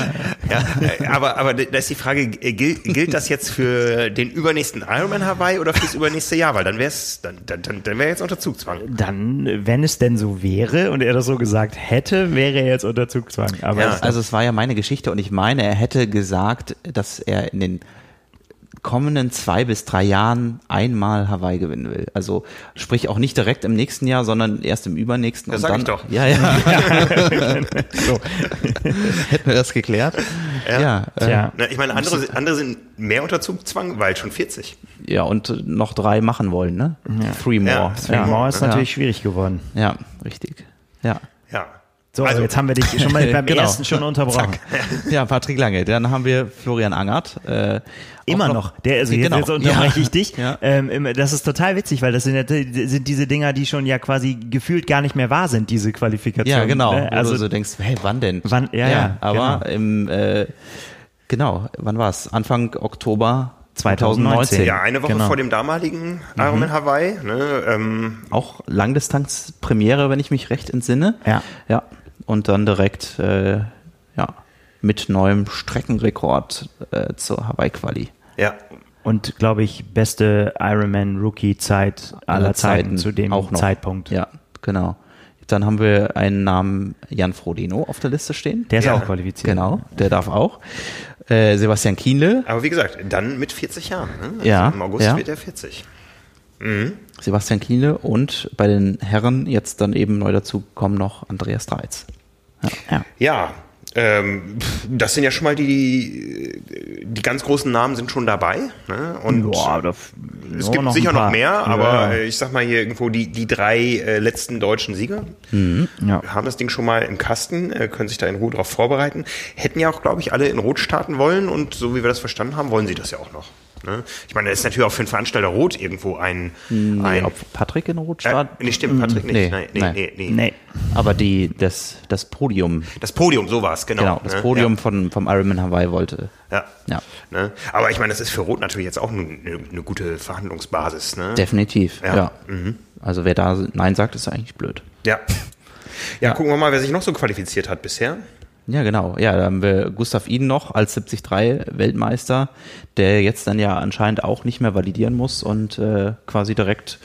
ja, äh, aber, aber da ist die Frage, gilt, gilt das jetzt für den übernächsten Ironman Hawaii oder fürs übernächste Jahr? Weil dann wäre es, dann, dann, dann, dann wäre jetzt unter Zugzwang. Dann, wenn es denn so wäre und er das so gesagt hätte, wäre er jetzt unter Zugzwang. Aber Ja. es- Also es war ja meine Geschichte und ich meine, er hätte gesagt, dass er in den kommenden zwei bis drei Jahren einmal Hawaii gewinnen will. Also sprich auch nicht direkt im nächsten Jahr, sondern erst im übernächsten. Das und sag dann, ich doch. Ja, ja. so. Hätten wir das geklärt? Ja. äh, Tja. Na, ich meine, andere, andere sind mehr unter Zugzwang, weil schon 40. ja, und noch drei machen wollen, ne? Three more. Ja, three ja. Mauer ist ja. natürlich schwierig geworden. Ja, richtig. Ja. Ja. So, Also- jetzt haben wir dich schon mal beim Genau. ersten schon unterbrochen. Ja, Patrick Lange. Dann haben wir Florian Angert. Äh, Immer auch noch. Der, also jetzt, Genau. jetzt unterbreche Ja. ich dich. Ja. Ähm, das ist total witzig, weil das sind, ja, sind diese Dinger, die schon ja quasi gefühlt gar nicht mehr wahr sind, diese Qualifikationen. Ja, genau. Ne? Wo Also du so denkst, hey, wann denn? Wann- ja, ja, aber genau. im, äh, genau, wann war's? Anfang Oktober 2019. 2019. Ja, eine Woche Genau. vor dem damaligen Ironman Hawaii. Ne, ähm, Auch Langdistanz-Premiere, wenn ich mich recht entsinne. Ja. Ja. Und dann direkt, äh, ja, mit neuem Streckenrekord äh, zur Hawaii-Quali. ja. Und glaube ich, beste Ironman-Rookie-Zeit aller Zeiten, zu dem auch noch. Zeitpunkt. Ja, genau. Dann haben wir einen Namen Jan Frodeno auf der Liste stehen. Der ist Ja, auch qualifiziert. Genau, der darf auch. Äh, Sebastian Kienle, Aber wie gesagt, dann mit 40 Jahren. Ne? Also Ja, Im August ja. wird er 40. Sebastian Kienle und bei den Herren jetzt dann eben neu dazu kommen noch Andreas Dreiz. Ja. Ja, ähm, das sind ja schon mal die, die ganz großen Namen sind schon dabei. Ne? Und Boah, da, es gibt noch sicher noch mehr, aber Ja. äh, ich sag mal hier irgendwo die, die drei äh, letzten deutschen Sieger Ja. haben das Ding schon mal im Kasten, äh, können sich da in Ruhe drauf vorbereiten. Hätten ja auch, glaube ich, alle in Rot starten wollen und so wie wir das verstanden haben, wollen sie das ja auch noch. Ne? Ich meine, das ist natürlich auch für einen Veranstalter Rot irgendwo ein, Nee, ein ob Patrick in Rot äh, stand? nee, stimmt, Patrick nicht. Nee, Nee, nee, nein. nee, nee. Nee. Aber die, das, das Podium, Das Podium, so war es, genau. genau, das ne? Podium von, vom Ironman Hawaii wollte. Ja. Ja. ja. Ne? Aber ich meine, das ist für Rot natürlich jetzt auch eine, eine gute Verhandlungsbasis. Ne? Definitiv, Ja. ja. Also wer da Nein sagt, ist eigentlich blöd. Ja. ja. gucken wir mal, wer sich noch so qualifiziert hat bisher. Ja, genau. Ja, da haben wir Gustav Iden noch als 73 Weltmeister, der jetzt dann ja anscheinend auch nicht mehr validieren muss und äh, quasi direkt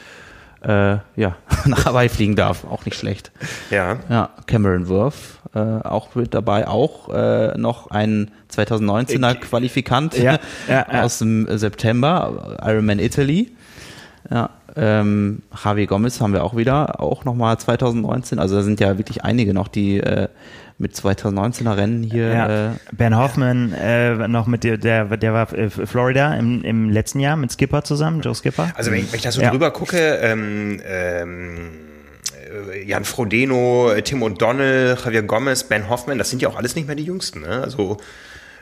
äh, ja, nach Hawaii fliegen darf. Auch nicht schlecht. Ja. Ja, Cameron Worth äh, auch mit dabei, auch äh, noch ein 2019er Qualifikant Ja, ja, ja. aus dem September, Ironman Italy. Ja, ähm, Javi Gomez haben wir auch wieder, auch nochmal 2019. Also da sind ja wirklich einige noch, die äh, mit 2019er Rennen hier. Ja. Äh, ben Hoffman äh, noch mit der, der, der war äh, Florida im, im letzten Jahr mit Skipper zusammen, Joe Skipper. Also wenn ich, wenn ich da so Ja. drüber gucke, ähm, ähm, äh, Jan Frodeno, äh, Tim O'Donnell, Javier Gomez, Ben Hoffman, das sind ja auch alles nicht mehr die Jüngsten. Ne? Also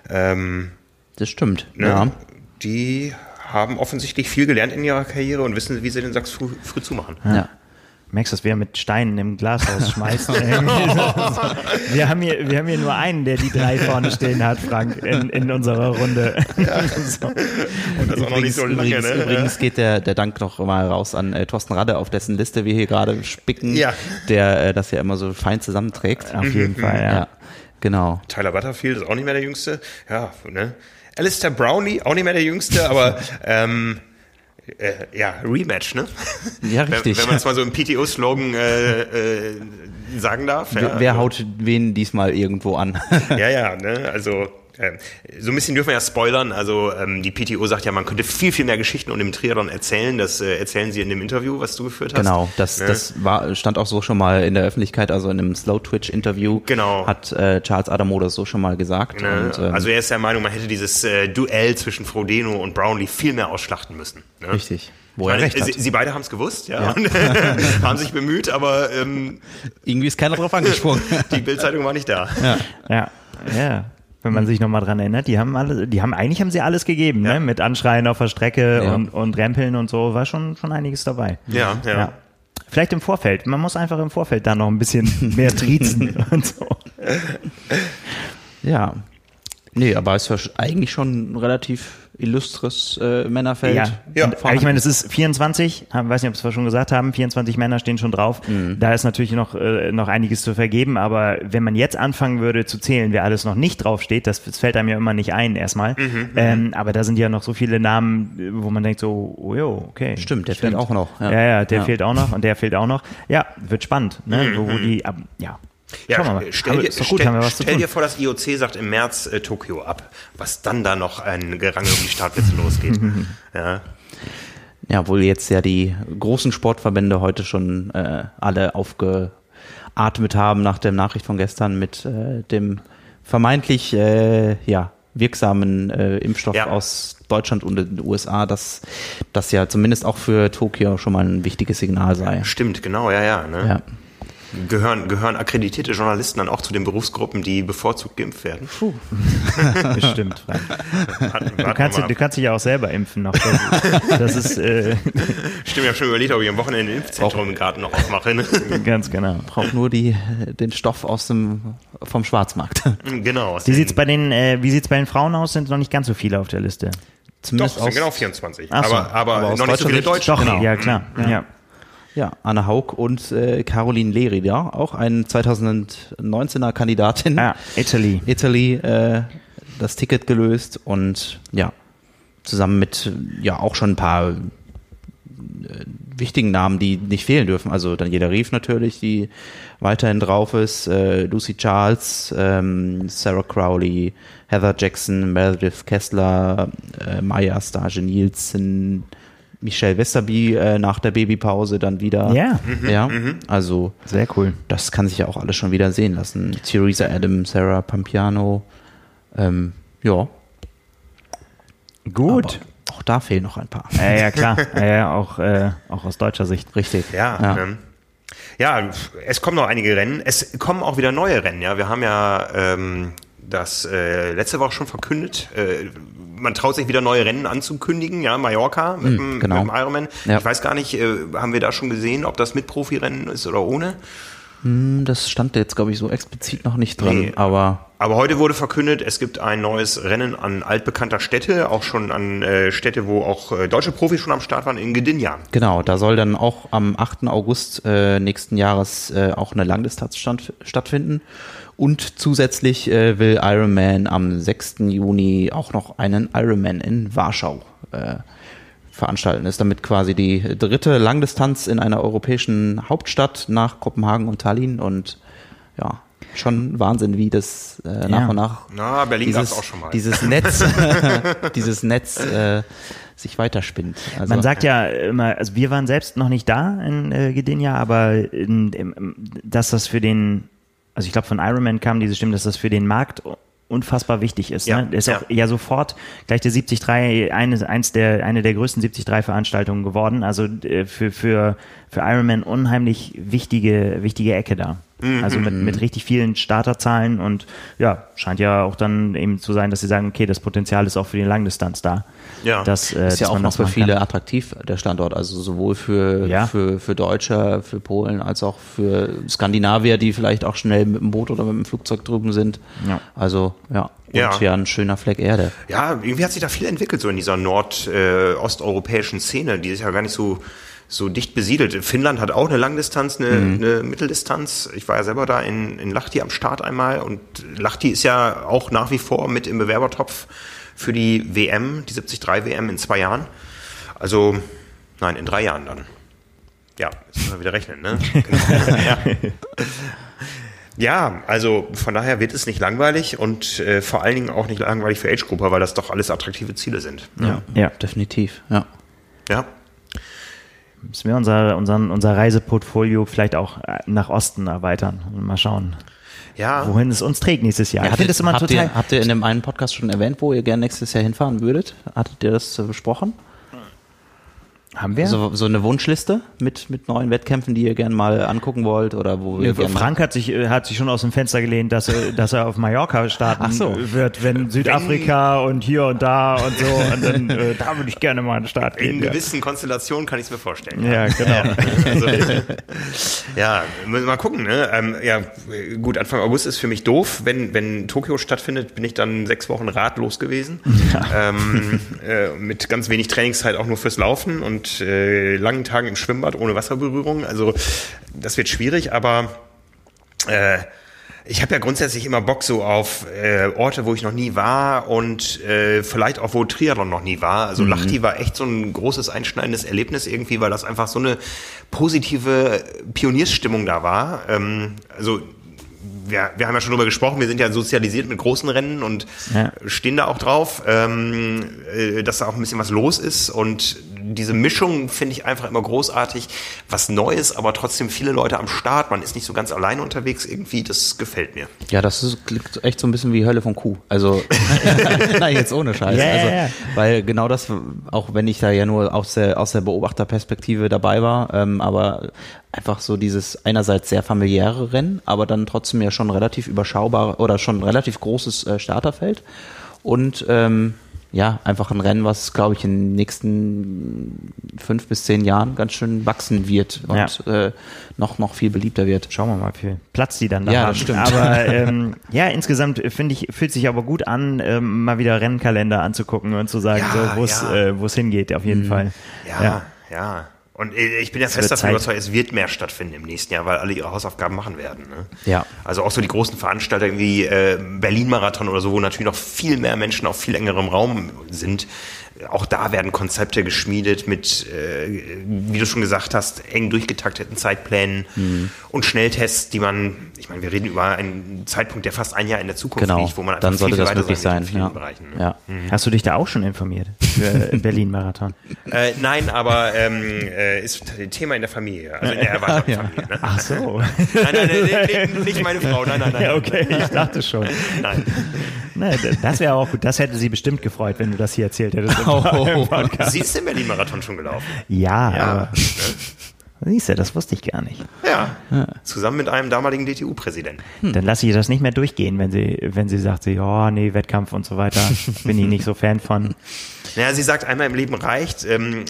ähm, das stimmt. ne? Ja. die haben offensichtlich viel gelernt in ihrer Karriere und wissen, wie sie den Sack früh, früh zumachen. ja. Merkst du, dass wer mit Steinen im Glashaus schmeißt? wir, haben hier, wir haben hier nur einen, der die drei vorne stehen hat, Frank, in, in unserer Runde. so. Und das auch noch nicht so lange, übrigens, ne? übrigens geht der, der Dank noch mal raus an äh, Thorsten Radde, auf dessen Liste wir hier gerade spicken, Ja. der äh, das ja immer so fein zusammenträgt. Auf jeden Fall, ja. Ja, genau. Tyler Butterfield ist auch nicht mehr der Jüngste. Ja, ne? Alistair Brownlee, auch nicht mehr der Jüngste, aber ähm, äh, ja, Rematch, ne? Ja, richtig. Wenn, wenn man es mal so im PTO-Slogan äh, äh, sagen darf. Ja, Wer, wer also, haut wen diesmal irgendwo an? Ja, ja, ne? Also so ein bisschen dürfen wir ja spoilern. Also ähm, die PTO sagt ja, man könnte viel, viel mehr Geschichten und im Triathlon erzählen. Das äh, erzählen sie in dem Interview, was du geführt hast. Genau, das, Ne? das war, stand auch so schon mal in der Öffentlichkeit, also in einem Slow-Twitch-Interview Genau. hat äh, Charles Adamo das so schon mal gesagt. Ne? Und, ähm, also er ist der Meinung, man hätte dieses äh, Duell zwischen Frodeno und Brownlee viel mehr ausschlachten müssen. Ne? richtig, wo er meine, recht hat. Sie, sie beide haben es gewusst, ja, und haben sich bemüht, aber ähm, Irgendwie ist keiner drauf angesprungen. die Bildzeitung war nicht da. Ja, ja. Wenn man sich nochmal dran erinnert, die haben alle, die haben, eigentlich haben sie alles gegeben, Ja. ne? Mit Anschreien auf der Strecke Ja. und, und Rempeln und so, war schon, schon einiges dabei. Ja, ja. Vielleicht im Vorfeld. Man muss einfach im Vorfeld da noch ein bisschen mehr triezen und so. Ja. Nee, aber es ist ja eigentlich schon ein relativ illustres äh, Männerfeld. Ja, Ja. Ich meine, es ist 24, haben- weiß nicht, ob wir es schon gesagt haben, 24 Männer stehen schon drauf. Da ist natürlich noch, äh, noch einiges zu vergeben, aber wenn man jetzt anfangen würde zu zählen, wer alles noch nicht draufsteht, das, das fällt einem ja immer nicht ein erstmal. ähm, aber da sind ja noch so viele Namen, wo man denkt so, oh jo, okay. Stimmt, der fehlt auch noch. Ja, ja, der fehlt auch noch und der fehlt auch noch. Ja, wird spannend, ne? Wo, wo die, ab, ja. Ja, Schauen wir mal. stell, dir, gut, stell, stell dir vor, das IOC sagt im März äh, Tokio ab, was dann da noch ein Gerangel um die Startplätze losgeht. ja. Ja, wohl jetzt ja die großen Sportverbände heute schon äh, alle aufgeatmet haben nach der Nachricht von gestern mit äh, dem vermeintlich äh, ja, wirksamen äh, Impfstoff Ja. aus Deutschland und den USA, dass das ja zumindest auch für Tokio schon mal ein wichtiges Signal sei. Stimmt, genau, ja, ja. Ne? Ja. Gehören, gehören akkreditierte Journalisten dann auch zu den Berufsgruppen, die bevorzugt geimpft werden? Bestimmt, Frank. Warten, Du kannst, du kannst dich ja auch selber impfen noch. Das ist, das ist äh, Stimmt, ich habe schon überlegt, ob ich am Wochenende ein Impfzentrum im Garten noch aufmache. Ne? ganz genau. Braucht nur die, den Stoff aus dem, vom Schwarzmarkt. genau. Wie sieht's bei den, äh, wie sieht's bei den Frauen aus? Sind noch nicht ganz so viele auf der Liste. Doch, Zumindest es sind genau 24. Ach so, aber, aber, aber noch nicht so viele Deutsche. Doch, genau. ja klar. Ja. Ja, Anne Haug und äh, Caroline Lerida, auch ein 2019er Kandidatin. Ah, Italy. Italy äh, das Ticket gelöst und ja, zusammen mit ja auch schon ein paar äh, wichtigen Namen, die nicht fehlen dürfen. Also Daniela Rief natürlich, die weiterhin drauf ist, äh, Lucy Charles, ähm, Sarah Crowley, Heather Jackson, Meredith Kessler, äh, Maya Stage Nielsen, Michelle Westerby äh, nach der Babypause dann wieder. Ja, Ja, also sehr cool. das kann sich ja auch alles schon wieder sehen lassen. Theresa Adams, Sarah Pampiano. Ähm, ja, Gut. aber auch da fehlen noch ein paar. Ja, ja, klar. Ja, ja, auch, äh, auch aus deutscher Sicht. Richtig. Ja, Ja. Ähm, ja, es kommen noch einige Rennen. Es kommen auch wieder neue Rennen. Ja, wir haben ja ähm, das äh, letzte Woche schon verkündet. Äh, man traut sich wieder neue Rennen anzukündigen, ja, Mallorca mit, dem, genau. mit dem Ironman. Ja. Ich weiß gar nicht, äh, haben wir da schon gesehen, ob das mit Profirennen ist oder ohne? Hm, Das stand jetzt, glaube ich, so explizit noch nicht drin, Nee. aber Aber heute wurde verkündet, es gibt ein neues Rennen an altbekannter Städte, auch schon an äh, Städte, wo auch äh, deutsche Profis schon am Start waren, in Gdynia. genau, da soll dann auch am 8. August äh, nächsten Jahres äh, auch eine Langdistanz stattfinden. Und zusätzlich äh, will Ironman am 6. Juni auch noch einen Ironman in Warschau äh, veranstalten. Ist damit quasi die dritte Langdistanz in einer europäischen Hauptstadt nach Kopenhagen und Tallinn und ja, schon Wahnsinn, wie das äh, nach Ja. und nach Na, Berlin dieses, auch schon mal. dieses Netz, dieses Netz äh, sich weiterspinnt. Also, Man sagt ja immer, also wir waren selbst noch nicht da in äh, Gdynia, aber in, im, dass das für den, also ich glaube von Ironman kam diese Stimme, dass das für den Markt unfassbar wichtig ist. Ja, ne? Ist ja. auch ja sofort gleich der 73 eine, eins der, eine der größten 73 Veranstaltungen geworden. Also äh, für, für, für Ironman unheimlich wichtige, wichtige Ecke da. Mhm. Also mit, mit richtig vielen Starterzahlen und ja, scheint ja auch dann eben zu sein, dass sie sagen, okay, das Potenzial ist auch für die Langdistanz da. Ja. dass, äh, ist ja auch noch das für viele kann. attraktiv, der Standort. Also sowohl für, Ja. für, für Deutsche, für Polen, als auch für Skandinavier, die vielleicht auch schnell mit dem Boot oder mit dem Flugzeug drüben sind. Ja. Also, ja. Und Ja. ja. ein schöner Fleck Erde. Ja, irgendwie hat sich da viel entwickelt, so in dieser nordosteuropäischen Szene, die ist ja gar nicht so, so dicht besiedelt. Finnland hat auch eine Langdistanz, eine, eine Mitteldistanz. Ich war ja selber da in, in Lahti am Start einmal und Lahti ist ja auch nach wie vor mit im Bewerbertopf für die WM, die 73 WM in zwei Jahren. Also, nein, in drei Jahren dann. Ja, jetzt müssen wir wieder rechnen, ne? Ja. Ja, also von daher wird es nicht langweilig und äh, vor allen Dingen auch nicht langweilig für Age-Grupper, weil das doch alles attraktive Ziele sind. Ja, Ja. definitiv. Ja. Ja, Müssen wir unser, unseren, unser Reiseportfolio vielleicht auch äh, nach Osten erweitern und mal schauen, ja. wohin es uns trägt nächstes Jahr. ich finde das immer habt, total. ihr, habt ihr in dem einen Podcast schon erwähnt, wo ihr gerne nächstes Jahr hinfahren würdet? Hattet ihr das äh, besprochen? Haben wir? So, so eine Wunschliste mit, mit neuen Wettkämpfen, die ihr gerne mal angucken wollt oder wo Ja, Frank hat sich, äh, hat sich schon aus dem Fenster gelehnt, dass er, dass er auf Mallorca starten so. wird, wenn Südafrika und hier und da und so. Und dann, äh, da würde ich gerne mal den Start In gehen. Ja, gewissen Konstellationen kann ich es mir vorstellen. ja genau. Also, ja, müssen wir mal gucken. Ne? Ähm, ja, gut, Anfang August ist für mich doof. Wenn, wenn Tokio stattfindet, bin ich dann sechs Wochen ratlos gewesen. Ähm, äh, mit ganz wenig Trainingszeit auch nur fürs Laufen und äh, langen Tagen im Schwimmbad ohne Wasserberührung. Also das wird schwierig, aber äh, ich habe ja grundsätzlich immer Bock so auf äh, Orte, wo ich noch nie war und äh, vielleicht auch wo Triathlon noch nie war. Also Lahti war echt so ein großes einschneidendes Erlebnis irgendwie, weil das einfach so eine positive Pioniersstimmung da war. Ähm, also wir, wir haben ja schon drüber gesprochen, wir sind ja sozialisiert mit großen Rennen und Ja. stehen da auch drauf, ähm, äh, dass da auch ein bisschen was los ist und diese Mischung finde ich einfach immer großartig. Was Neues, aber trotzdem viele Leute am Start. Man ist nicht so ganz alleine unterwegs irgendwie. Das gefällt mir. Ja, das ist, klingt echt so ein bisschen wie Hölle von Kuh. Also, nein, jetzt ohne Scheiß. Ja, also. Weil genau das, auch wenn ich da ja nur aus der, aus der Beobachterperspektive dabei war, ähm, aber einfach so dieses einerseits sehr familiäre Rennen, aber dann trotzdem ja schon relativ überschaubar oder schon relativ großes äh, Starterfeld. Und ähm, ja, einfach ein Rennen, was, glaube ich, in den nächsten fünf bis zehn Jahren ganz schön wachsen wird und äh, noch, noch viel beliebter wird. Schauen wir mal, wie viel Platz die dann da Ja, haben. das stimmt. Aber ähm, ja, insgesamt finde ich, fühlt sich aber gut an, ähm, mal wieder Rennkalender anzugucken und zu sagen, Ja, so, wo es ja. äh, wo es hingeht, auf jeden Fall. Ja, ja. Und ich bin ja fest davon überzeugt, es wird mehr stattfinden im nächsten Jahr, weil alle ihre Hausaufgaben machen werden. Ne? Ja. Also auch so die großen Veranstaltungen wie äh, Berlin-Marathon oder so, wo natürlich noch viel mehr Menschen auf viel engerem Raum sind. Auch da werden Konzepte geschmiedet mit, äh, wie du schon gesagt hast, eng durchgetakteten Zeitplänen Mhm. und Schnelltests, die man, ich meine, wir reden über einen Zeitpunkt, der fast ein Jahr in der Zukunft Genau, liegt, wo man einfach dann sollte das möglich sein sein. wird in vielen Ja. Bereichen. Ne? Ja. Hast du dich da auch schon informiert für Berlin-Marathon? Äh, nein, aber ähm, äh, ist ein Thema in der Familie, also in der erweiterten Ja. Familie. Ne? Ach so. Nein, nein, nein, nein, nein, nicht meine Frau, nein, nein, nein. Ja, okay, ich dachte schon. Nein. Na, das wäre auch gut. Das hätte sie bestimmt gefreut, wenn du das hier erzählt hättest. Sie ist den Berlin-Marathon schon gelaufen. Ja, Ja. aber Siehst du, das wusste ich gar nicht. Ja, zusammen mit einem damaligen DTU-Präsidenten. Dann lasse ich das nicht mehr durchgehen, wenn sie, wenn sie sagt, sie, oh nee, Wettkampf und so weiter, bin ich nicht so Fan von. Naja, sie sagt, einmal im Leben reicht. Ähm,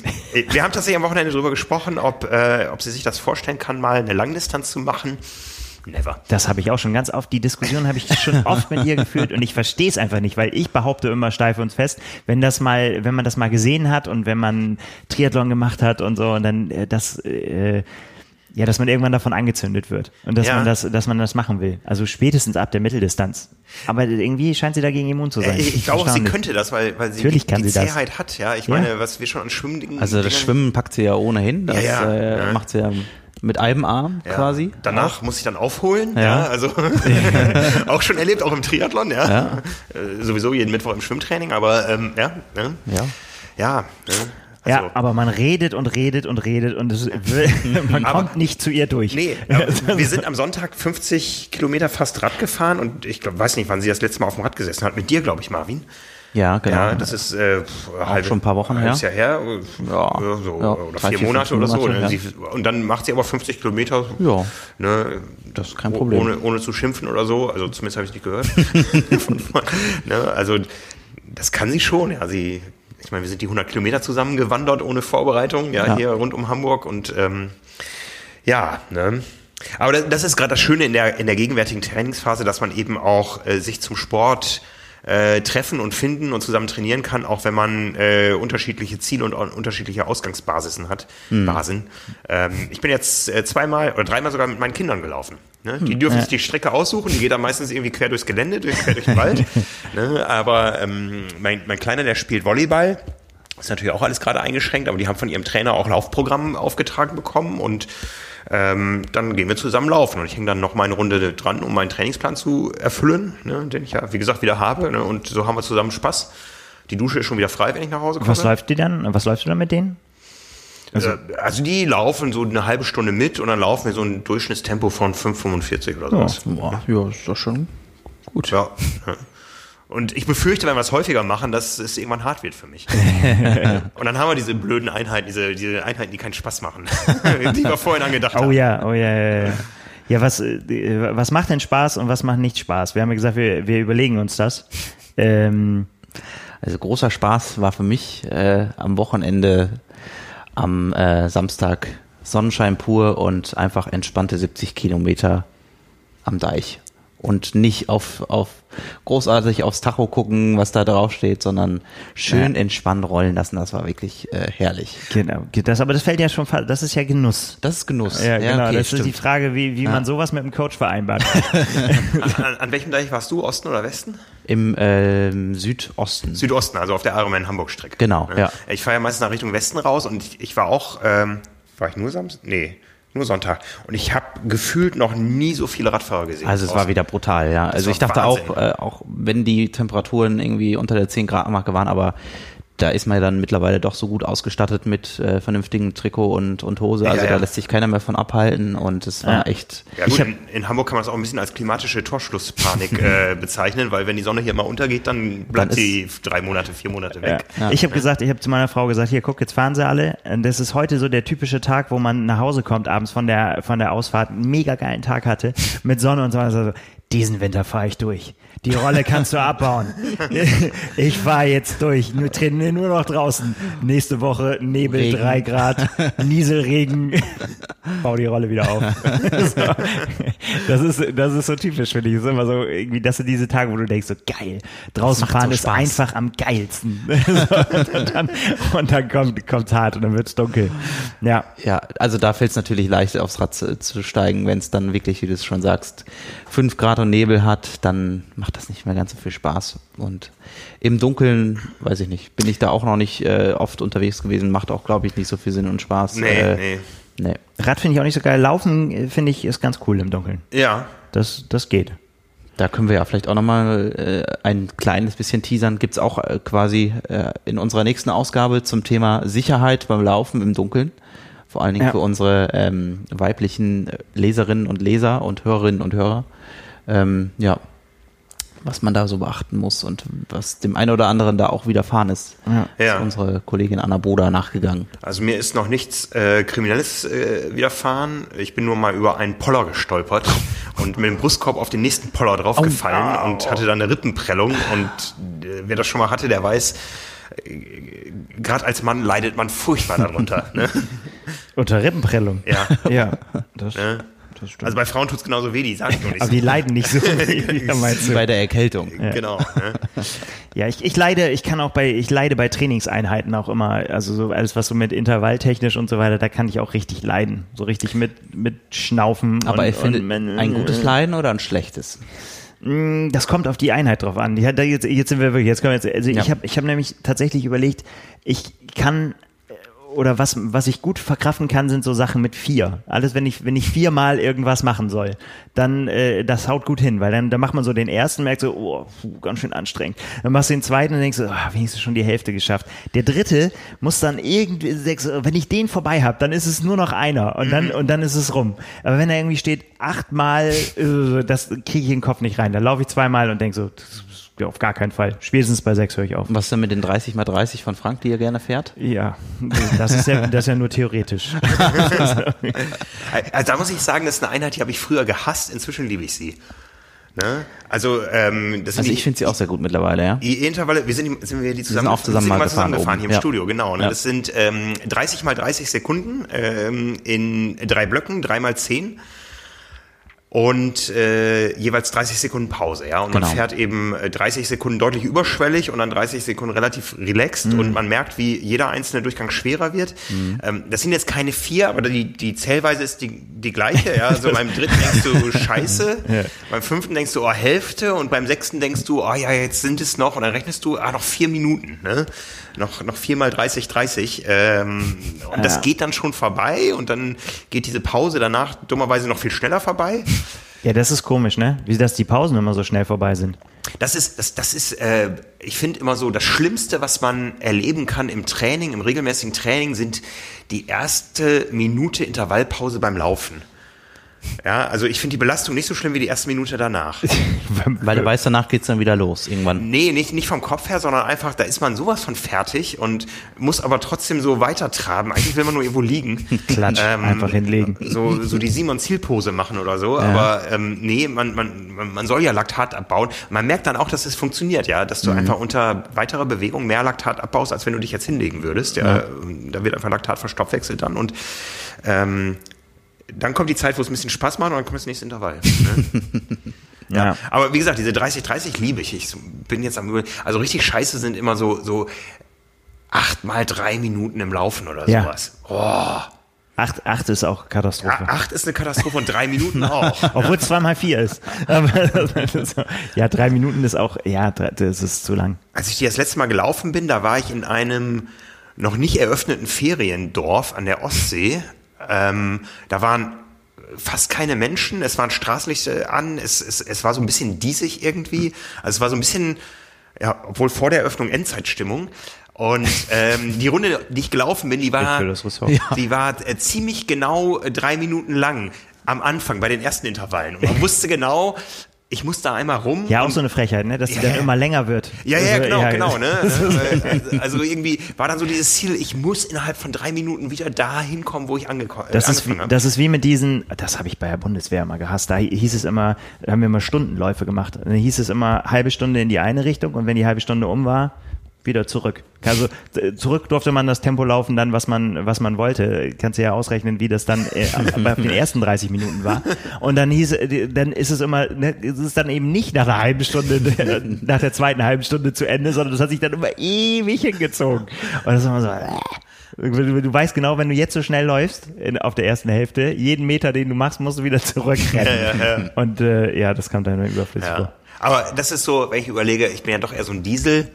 wir haben tatsächlich am Wochenende darüber gesprochen, ob, äh, ob sie sich das vorstellen kann, mal eine Langdistanz zu machen. Never. Das habe ich auch schon ganz oft, die Diskussion habe ich schon oft mit ihr geführt und ich verstehe es einfach nicht, weil ich behaupte immer steif und fest, wenn das mal, wenn man das mal gesehen hat und wenn man Triathlon gemacht hat und so und dann äh, das äh, ja, dass man irgendwann davon angezündet wird und dass Ja. man das, dass man das machen will. Also spätestens ab der Mitteldistanz. Aber irgendwie scheint sie dagegen immun zu sein. Äh, Ich, ich glaube auch, sie könnte das, weil, weil sie Natürlich die, kann die sie das. Zähheit hat. Ja, ich Ja. meine, was wir schon an Schwimmdingen. Also das Schwimmen packt sie ja ohnehin. Das Ja, ja. Äh, Ja. macht sie ja mit einem Arm Ja. quasi. Danach muss ich dann aufholen. Ja, Ja. also auch schon erlebt, auch im Triathlon. Ja, Ja. Äh, sowieso jeden Mittwoch im Schwimmtraining, aber ähm, ja, ne? Ja. ja. Ne? Ja, Also, aber man redet und redet und redet und es will, man Aber- kommt nicht zu ihr durch. Nee, wir sind am Sonntag 50 Kilometer fast Rad gefahren und ich glaub, weiß nicht, wann sie das letzte Mal auf dem Rad gesessen hat. Mit dir, glaube ich, Marvin. Ja, genau. Ja, das ist äh, pf, halbe- schon ein paar Wochen her. Jahr her. Ja. So, Ja, oder drei, vier vier, Monate oder so. Monate, ne? Sie, und dann macht sie aber 50 Kilometer. Ja. Ne, Das ist kein Problem. Ohne, ohne zu schimpfen oder so. Also zumindest habe ich nicht gehört. ne, also das kann sie schon. Ja, sie. Ich meine, wir sind die 100 Kilometer zusammen gewandert ohne Vorbereitung. Ja, Ja. hier rund um Hamburg und ähm, ja, ne. Aber das, das ist gerade das Schöne in der, in der gegenwärtigen Trainingsphase, dass man eben auch äh, sich zum Sport äh, treffen und finden und zusammen trainieren kann, auch wenn man äh, unterschiedliche Ziele und unterschiedliche Ausgangsbasisen hat. Basen. Ähm, ich bin jetzt äh, zweimal oder dreimal sogar mit meinen Kindern gelaufen. Ne? Die dürfen sich die Strecke aussuchen, die geht dann meistens irgendwie quer durchs Gelände, durch, quer durch den Wald. ne? Aber ähm, mein, mein Kleiner, der spielt Volleyball. Ist natürlich auch alles gerade eingeschränkt, aber die haben von ihrem Trainer auch Laufprogramm aufgetragen bekommen und ähm, dann gehen wir zusammen laufen und ich hänge dann noch mal eine Runde dran, um meinen Trainingsplan zu erfüllen, ne, den ich ja, wie gesagt, wieder habe. Ne, und so haben wir zusammen Spaß. Die Dusche ist schon wieder frei, wenn ich nach Hause komme. Was läuft die dann? Was läufst du dann mit denen? Also, also die laufen so eine halbe Stunde mit und dann laufen wir so ein Durchschnittstempo von 5,45 oder sowas. Boah, ja, ist doch schon gut. Ja. Und ich befürchte, wenn wir es häufiger machen, dass es irgendwann hart wird für mich. und dann haben wir diese blöden Einheiten, diese, diese Einheiten, die keinen Spaß machen, die wir vorhin angedacht Oh haben. ja, oh ja, ja, ja. Ja, was, äh, was macht denn Spaß und was macht nicht Spaß? Wir haben ja gesagt, wir, wir überlegen uns das. Ähm, Also großer Spaß war für mich äh, am Wochenende am äh, Samstag Sonnenschein pur und einfach entspannte 70 Kilometer am Deich. Und nicht auf, auf großartig aufs Tacho gucken, was da drauf steht, sondern schön entspannt rollen lassen. Das war wirklich äh, herrlich. genau. Das, aber das fällt ja schon, das ist ja Genuss. Das ist Genuss. Ja, genau. okay, das ist die stimmt. Frage, wie, wie man sowas mit dem Coach vereinbart. An, an welchem Deich warst du? Osten oder Westen? Im ähm, Südosten. Südosten, also auf der Ironman Hamburg-Strecke. Genau, ja. Ich fahre ja meistens nach Richtung Westen raus und ich, ich war auch, ähm, war ich nur Samstag? Nee, nur Sonntag. Und ich habe gefühlt noch nie so viele Radfahrer gesehen. Also es war wieder brutal, ja. Also war ich dachte Wahnsinn. auch, äh, auch wenn die Temperaturen irgendwie unter der 10 Grad Marke waren, aber da ist man ja dann mittlerweile doch so gut ausgestattet mit äh, vernünftigen Trikot und, und Hose. Also Ja, da ja. lässt sich keiner mehr von abhalten und es war Ja. echt. Ja, gut, Ich hab- in, in Hamburg kann man es auch ein bisschen als klimatische Torschlusspanik äh, bezeichnen, weil wenn die Sonne hier mal untergeht, dann bleibt Dann sie drei Monate, vier Monate Ja. weg. Ich habe gesagt, ich habe zu meiner Frau gesagt, hier guck, jetzt fahren sie alle. Und Das ist heute so der typische Tag, wo man nach Hause kommt abends von der von der Ausfahrt, einen mega geilen Tag hatte mit Sonne und so. Also, diesen Winter fahre ich durch. Die Rolle kannst du abbauen. Ich fahre jetzt durch. Nur trainiere nur noch draußen. Nächste Woche Nebel, Regen. drei Grad, Nieselregen. Bau die Rolle wieder auf. So. Das ist das ist so typisch finde ich. Das ist immer so irgendwie, das sind diese Tage, wo du denkst so geil. Draußen fahren so ist Spaß. einfach am geilsten. So, und dann, und dann kommt kommt's hart und dann wird's dunkel. Ja, Ja, also da fällt es natürlich leicht aufs Rad zu, zu steigen, wenn es dann wirklich, wie du es schon sagst, fünf Grad und Nebel hat, dann macht das nicht mehr ganz so viel Spaß. Und im Dunkeln, weiß ich nicht, bin ich da auch noch nicht äh, oft unterwegs gewesen, macht auch, glaube ich, nicht so viel Sinn und Spaß. Nee, äh, nee. Nee. Rad finde ich auch nicht so geil. Laufen äh, finde ich ist ganz cool im Dunkeln. Ja. Das das geht. Da können wir ja vielleicht auch nochmal äh, ein kleines bisschen teasern. Gibt's auch äh, quasi äh, in unserer nächsten Ausgabe zum Thema Sicherheit beim Laufen im Dunkeln. Vor allen Dingen Ja. für unsere ähm, weiblichen äh, Leserinnen und Leser und Hörerinnen und Hörer. Ähm, ja, was man da so beachten muss und was dem einen oder anderen da auch widerfahren ist. Ja. Ja. Ist unsere Kollegin Anna Boda nachgegangen. Also mir ist noch nichts äh, Kriminelles äh, widerfahren. Ich bin nur mal über einen Poller gestolpert und mit dem Brustkorb auf den nächsten Poller draufgefallen und hatte dann eine Rippenprellung. Und äh, wer das schon mal hatte, der weiß, äh, gerade als Mann leidet man furchtbar darunter. ne? Unter Rippenprellung. Ja. Ja, das, Ne? Das stimmt. Also bei Frauen tut's genauso weh, die sagen nur nicht Aber so. die leiden nicht so. Ja, du? Bei der Erkältung. Genau. Ne? Ja, ich, ich leide, ich kann auch bei, ich leide bei Trainingseinheiten auch immer, also so alles, was so mit intervalltechnisch und so weiter, da kann ich auch richtig leiden. So richtig mit, mit Schnaufen. Aber und, ich finde, und, ein gutes Leiden oder ein schlechtes? Mm, Das kommt auf die Einheit drauf an. Ja, jetzt, jetzt sind wir wirklich, jetzt kommen wir jetzt, also Ja. ich habe ich hab nämlich tatsächlich überlegt, ich kann äh, oder was, was ich gut verkraften kann, sind so Sachen mit vier. Alles, wenn ich, wenn ich viermal irgendwas machen soll, dann äh, das haut gut hin, weil dann, dann macht man so den ersten, merkt so, oh, puh, ganz schön anstrengend. Dann machst du den zweiten und denkst so, ah, wenigstens schon die Hälfte geschafft. Der dritte muss dann irgendwie, du, wenn ich den vorbei habe, dann ist es nur noch einer und dann, und dann ist es rum. Aber wenn da irgendwie steht, achtmal, äh, das kriege ich in den Kopf nicht rein. Da laufe ich zweimal und denk so, das ja, auf gar keinen Fall. Spätestens bei sechs höre ich auf. Und was denn mit den 30 mal 30 von Frank, die er gerne fährt? Ja, das ist ja, das ist ja nur theoretisch. Also da muss ich sagen, das ist eine Einheit, die habe ich früher gehasst, inzwischen liebe ich sie. Ne? Also, ähm, das sind Also ich finde sie auch sehr gut mittlerweile, ja. Die Intervalle, wir sind, sind wir die zusammen, auch zusammen wir sind mal gefahren zusammengefahren hier im Ja. Studio, genau. Ne? Ja. Das sind ähm, 30 mal 30 Sekunden ähm, in drei Blöcken, drei mal 10 und äh, jeweils 30 Sekunden Pause, ja. Und Genau. man fährt eben äh, 30 Sekunden deutlich überschwellig und dann 30 Sekunden relativ relaxed Mhm. und man merkt, wie jeder einzelne Durchgang schwerer wird. Ähm, das sind jetzt keine vier, aber die, die Zählweise ist die, die gleiche, ja. Also beim dritten denkst du Scheiße, beim fünften denkst du, oh, Hälfte und beim sechsten denkst du, oh ja, jetzt sind es noch und dann rechnest du, ah, noch vier Minuten, ne? Noch, noch vier mal 30, 30. Ähm, und das Ja. geht dann schon vorbei und dann geht diese Pause danach dummerweise noch viel schneller vorbei. Ja, das ist komisch, ne? Wie dass die Pausen immer so schnell vorbei sind. Das ist, das, das ist, äh, ich finde immer so, das Schlimmste, was man erleben kann im Training, im regelmäßigen Training, sind die erste Minute Intervallpause beim Laufen. Ja, also ich finde die Belastung nicht so schlimm wie die erste Minute danach. Weil du weißt, danach geht's dann wieder los, irgendwann. Nee, nicht, nicht vom Kopf her, sondern einfach, da ist man sowas von fertig und muss aber trotzdem so weitertraben. Eigentlich will man nur irgendwo liegen. Klatsch, einfach hinlegen. So, so die Simon-Ziel-Pose machen oder so. Aber ähm, nee, man, man, man soll ja Laktat abbauen. Man merkt dann auch, dass es funktioniert, ja, dass du Mhm. einfach unter weiterer Bewegung mehr Laktat abbaust, als wenn du dich jetzt hinlegen würdest. Ja, Da wird einfach Laktat verstoffwechselt dann und ähm, dann kommt die Zeit, wo es ein bisschen Spaß macht und dann kommt das nächste Intervall. Ne? Ja. Aber wie gesagt, diese 30-30 liebe ich. Ich bin jetzt am Über- Also richtig scheiße sind immer so, so acht mal drei Minuten im Laufen oder Ja. sowas. Oh, Acht, acht ist auch Katastrophe. ja, acht ist eine Katastrophe und drei Minuten auch. Obwohl es zweimal vier ist. Ja, drei Minuten ist auch, ja, das ist zu lang. Als ich das letzte Mal gelaufen bin, da war ich in einem noch nicht eröffneten Feriendorf an der Ostsee. Ähm, da waren fast keine Menschen, es waren Straßenlichter an, es, es, es war so ein bisschen diesig irgendwie. Also es war so ein bisschen, ja, obwohl vor der Eröffnung Endzeitstimmung. Und ähm, die Runde, die ich gelaufen bin, die war, die war äh, ziemlich genau äh, drei Minuten lang am Anfang bei den ersten Intervallen. Und man wusste genau, ich muss da einmal rum. Ja, auch so eine Frechheit, ne? Dass die Ja, dann ja. immer länger wird. ja, ja, Also, genau, genau, ne? Also, also irgendwie war dann so dieses Ziel, ich muss innerhalb von drei Minuten wieder da hinkommen, wo ich angeko- äh, Das ist, wie, angefangen habe. das ist wie mit diesen, das habe ich bei der Bundeswehr immer gehasst. Da hieß es immer, da haben wir immer Stundenläufe gemacht. Dann hieß es immer halbe Stunde in die eine Richtung und wenn die halbe Stunde um war, wieder zurück. Also zurück durfte man das Tempo laufen, dann was man was man wollte. Kannst du ja ausrechnen, wie das dann äh, bei den ersten 30 Minuten war. Und dann hieß, äh, dann ist es immer, ne, es ist dann eben nicht nach einer halben Stunde, nach der zweiten halben Stunde zu Ende, sondern das hat sich dann immer ewig hingezogen. Und das ist immer so. Äh. Du weißt genau, wenn du jetzt so schnell läufst in, auf der ersten Hälfte, jeden Meter, den du machst, musst du wieder zurückrennen. Und äh, ja, das kommt dann überflüssig vor. ja. Aber das ist so, wenn ich überlege, ich bin ja doch eher so ein Diesel.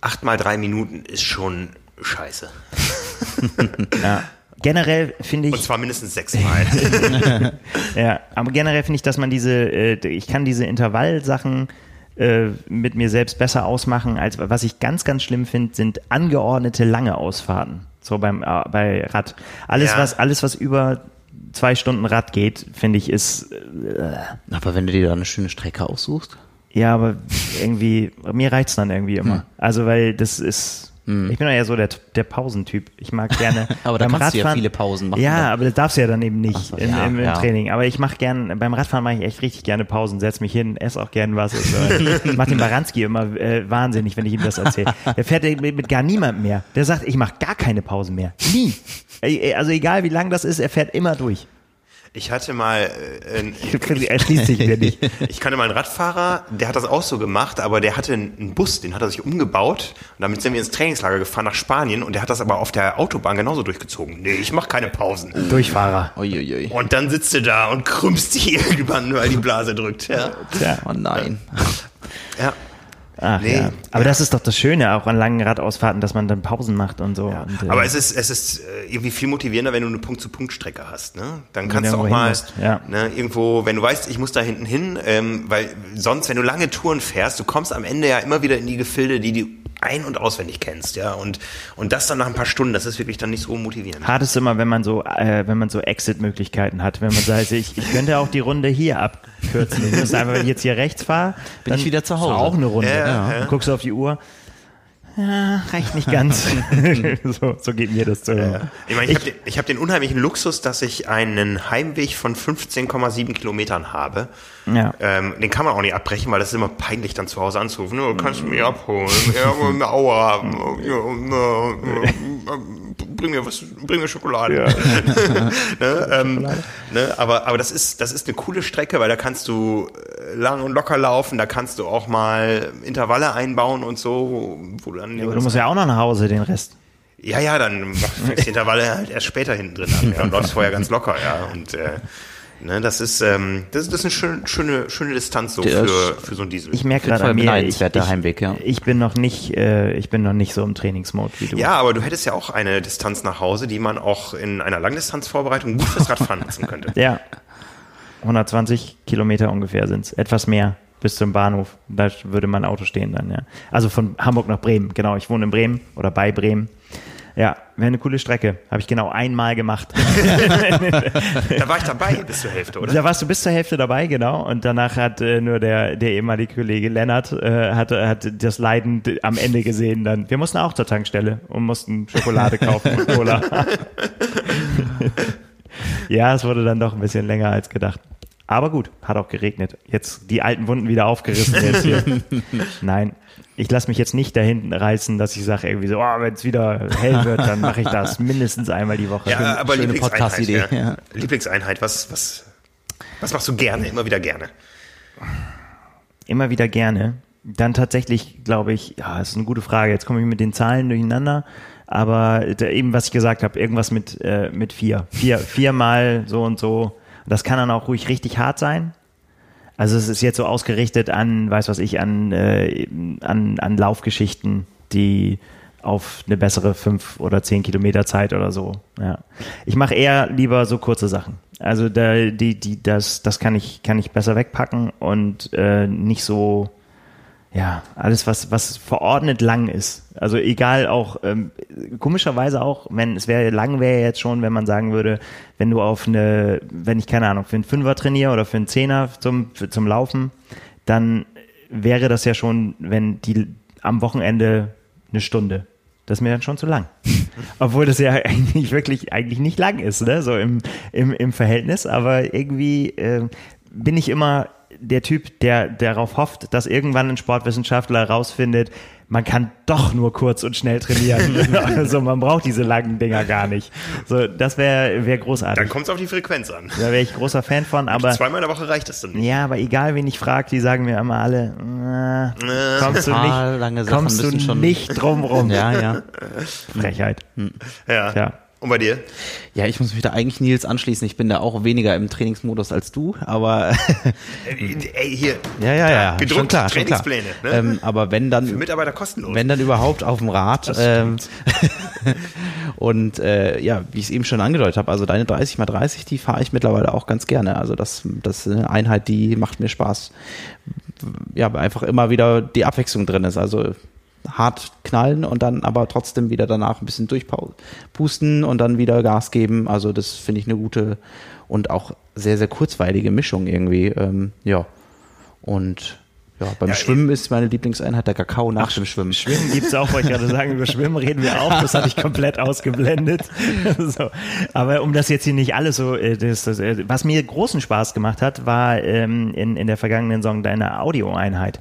Acht mal drei Minuten ist schon scheiße. Ja. Generell finde Und ich, zwar mindestens sechsmal. ja, aber generell finde ich, dass man diese, äh, ich kann diese Intervallsachen äh, mit mir selbst besser ausmachen, als was ich ganz, ganz schlimm finde, sind angeordnete lange Ausfahrten. So beim äh, bei Rad. Alles, Ja. was, alles, was über zwei Stunden Rad geht, finde ich, ist äh, Aber wenn du dir da eine schöne Strecke aussuchst, Ja, aber irgendwie, mir reicht's dann irgendwie immer. Hm. Also, weil das ist, ich bin ja eher so der, der Pausentyp. Ich mag gerne. Aber da beim kannst du ja Radfahren- viele Pausen machen. Ja, aber das darfst du ja dann eben nicht so, im, ja, im, im ja. Training. Aber ich mache gern, beim Radfahren mache ich echt richtig gerne Pausen. Setz mich hin, esse auch gern was. Also, Martin Baranski immer äh, wahnsinnig, wenn ich ihm das erzähle. Der fährt mit, mit gar niemandem mehr. Der sagt, ich mache gar keine Pausen mehr. Nie. Also egal wie lang das ist, er fährt immer durch. Ich hatte mal, äh, Er schließt sich mir nicht. ich kannte mal einen Radfahrer, der hat das auch so gemacht, aber der hatte einen Bus, den hat er sich umgebaut und damit sind wir ins Trainingslager gefahren nach Spanien und der hat das aber auf der Autobahn genauso durchgezogen. Nee, ich mache keine Pausen. Durchfahrer. Uiuiui. Und dann sitzt du da und krümmst dich irgendwann, weil die Blase drückt. Ja. Tja. Oh nein. ja. Ach, Nee, ja. Aber das ist doch das Schöne auch an langen Radausfahrten, dass man dann Pausen macht und so. Und, äh, Aber es ist, es ist äh, irgendwie viel motivierender, wenn du eine Punkt-zu-Punkt-Strecke hast. Ne? Dann kannst du auch mal ja. ne, irgendwo, wenn du weißt, ich muss da hinten hin, ähm, weil sonst, wenn du lange Touren fährst, du kommst am Ende ja immer wieder in die Gefilde, die du ein- und auswendig kennst. ja Und, und das dann nach ein paar Stunden, das ist wirklich dann nicht so motivierend. Hart ist immer, wenn man so, äh, wenn man so Exit-Möglichkeiten hat. Wenn man sagt, ich, ich könnte auch die Runde hier abkürzen. Ich muss einfach, wenn ich jetzt hier rechts fahre, Bin ich wieder zu Hause. Ist auch eine Runde. Ja, ja. Guckst du auf die Uhr. Ja, reicht nicht ganz. so, so geht mir das so. Ich meine, ich habe den, ich hab den unheimlichen Luxus, dass ich einen Heimweg von 15,7 Kilometern habe. Ja. Ähm, den kann man auch nicht abbrechen, weil das ist immer peinlich, dann zu Hause anzurufen. Du kannst du mich abholen. Ja, Aua. Ja, bring mir was, bring mir Schokolade. ne, ähm, ne, aber, aber das ist, das ist eine coole Strecke, weil da kannst du äh, lang und locker laufen, da kannst du auch mal Intervalle einbauen und so, wo du dann Aber du musst ja auch noch nach Hause, den Rest. ja, ja, dann fängst die Intervalle halt erst später hinten drin an. Ja, und läufst vorher ganz locker, ja. Und äh, ne, das ist, ähm, das, ist- das ist eine schöne, schöne, schöne Distanz so für, für so ein Diesel. Ich merke gerade mir, ich, ich, Heimweg, ja. ich bin noch nicht, äh, ich bin noch nicht so im Trainingsmode wie du. ja, aber du hättest ja auch eine Distanz nach Hause, die man auch in einer Langdistanzvorbereitung gut fürs Radfahren nutzen könnte. Ja. 120 Kilometer ungefähr sind's, Etwas mehr bis zum Bahnhof. Da würde mein Auto stehen dann, ja. Also von Hamburg nach Bremen. Genau, ich wohne in Bremen oder bei Bremen. Ja, wäre eine coole Strecke. Habe ich genau einmal gemacht. Da war ich dabei bis zur Hälfte, oder? Da warst du bis zur Hälfte dabei, genau. Und danach hat äh, nur der, der ehemalige Kollege Lennart äh, hat, hat das Leiden am Ende gesehen. Dann wir mussten auch zur Tankstelle und mussten Schokolade kaufen und Cola. ja, es wurde dann doch ein bisschen länger als gedacht. Aber gut, hat auch geregnet. Jetzt die alten Wunden wieder aufgerissen. Jetzt hier. Nein, ich lasse mich jetzt nicht dahin reißen, dass ich sage irgendwie so, oh, wenn es wieder hell wird, dann mache ich das mindestens einmal die Woche. Ja, aber schöne Lieblingseinheit. Podcast-Idee, Ja. ja. Lieblingseinheit, was, was, was machst du gerne, immer wieder gerne? immer wieder gerne. Dann tatsächlich, glaube ich, ja, das ist eine gute Frage. Jetzt komme ich mit den Zahlen durcheinander. Aber da, eben, was ich gesagt habe, irgendwas mit, äh, mit vier. Vier, viermal so und so. Das kann dann auch ruhig richtig hart sein. Also es ist jetzt so ausgerichtet an, weiß was ich, an, äh, an, an Laufgeschichten, die auf eine bessere fünf oder zehn Kilometer Zeit oder so. Ja. Ich mache eher lieber so kurze Sachen. Also da, die, die, das, das kann ich, kann ich besser wegpacken und äh, nicht so, ja, alles, was, was verordnet lang ist. Also egal auch, ähm, komischerweise auch, wenn es wäre lang wäre jetzt schon, wenn man sagen würde, wenn du auf eine, wenn ich keine Ahnung, für einen Fünfer trainiere oder für einen Zehner zum, für, zum Laufen, dann wäre das ja schon, wenn die am Wochenende eine Stunde. Das ist mir dann schon zu lang. Obwohl das ja eigentlich wirklich eigentlich nicht lang ist, ne? So im, im, im Verhältnis. Aber irgendwie äh, bin ich immer der Typ, der darauf hofft, dass irgendwann ein Sportwissenschaftler herausfindet, man kann doch nur kurz und schnell trainieren. also man braucht diese langen Dinger gar nicht. So, das wäre wär großartig. Dann kommt es auf die Frequenz an. Da wäre ich großer Fan von, aber Zweimal in der Woche reicht das dann nicht. ja, aber egal wen ich frage, die sagen mir immer alle, äh, kommst du Total nicht, kommst du nicht drum rum. Ja, ja. Frechheit. Ja. Tja. Und bei dir? Ja, ich muss mich da eigentlich Nils anschließen. Ich bin da auch weniger im Trainingsmodus als du, aber Ey, ey, hier. ja, ja, ja, Gedruckt, schon klar, schon klar. Trainingspläne. Ne? Ähm, aber wenn Für dann, Mitarbeiter kostenlos. wenn dann überhaupt auf dem Rad. Ähm, und äh, ja, wie ich es eben schon angedeutet habe, also deine 30 mal 30, die fahre ich mittlerweile auch ganz gerne. Also das, das ist eine Einheit, die macht mir Spaß. Ja, weil einfach immer wieder die Abwechslung drin ist. Also hart knallen und dann aber trotzdem wieder danach ein bisschen durchpusten und dann wieder Gas geben. Also das finde ich eine gute und auch sehr, sehr kurzweilige Mischung irgendwie. Ähm, ja. Und Ja, beim Ja, Schwimmen ist meine Lieblingseinheit der Kakao nach dem Schwimmen. Schwimmen gibt's auch, wollte ich gerade sagen, über Schwimmen reden wir auch, das hatte ich komplett ausgeblendet. so. Aber um das jetzt hier nicht alles so, äh, das, das, äh, was mir großen Spaß gemacht hat, war ähm, in, in der vergangenen Saison deine Audioeinheit,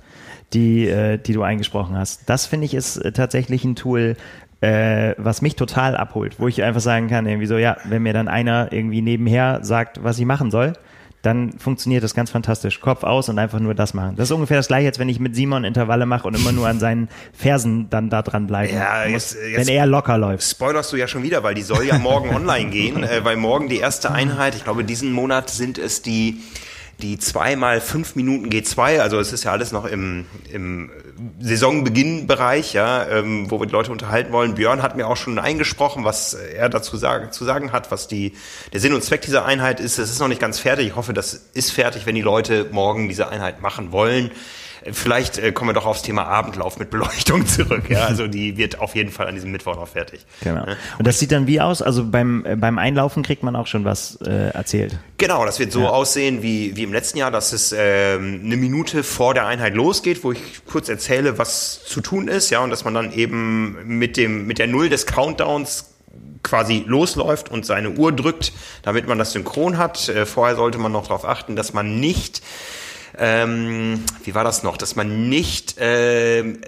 die, äh, die du eingesprochen hast. Das finde ich ist äh, tatsächlich ein Tool, äh, was mich total abholt, wo ich einfach sagen kann, irgendwie so, ja, wenn mir dann einer irgendwie nebenher sagt, was ich machen soll, dann funktioniert das ganz fantastisch. Kopf aus und einfach nur das machen. Das ist ungefähr das gleiche, als wenn ich mit Simon Intervalle mache und immer nur an seinen Fersen dann da dran bleibe. Ja, jetzt- jetzt- wenn er locker läuft. Spoilerst du ja schon wieder, weil die soll ja morgen online gehen, äh, weil morgen die erste Einheit, ich glaube diesen Monat sind es die die zweimal fünf Minuten G2, also es ist ja alles noch im, im Saisonbeginnbereich, ja, ähm, wo wir die Leute unterhalten wollen. Björn hat mir auch schon eingesprochen, was er dazu sagen, zu sagen hat, was die, der Sinn und Zweck dieser Einheit ist. Es ist noch nicht ganz fertig. Ich hoffe, das ist fertig, wenn die Leute morgen diese Einheit machen wollen. Vielleicht äh, kommen wir doch aufs Thema Abendlauf mit Beleuchtung zurück. Ja, also die wird auf jeden Fall an diesem Mittwoch noch fertig. Genau. Ne? Und das sieht dann wie aus? Also beim, äh, beim Einlaufen kriegt man auch schon was äh, erzählt. Genau, das wird so aussehen wie, wie im letzten Jahr, dass es ähm, eine Minute vor der Einheit losgeht, wo ich kurz erzähle, was zu tun ist, ja, und dass man dann eben mit dem mit der Null des Countdowns quasi losläuft und seine Uhr drückt, damit man das synchron hat. Äh, vorher sollte man noch darauf achten, dass man nicht, ähm, wie war das noch, dass man nicht ähm,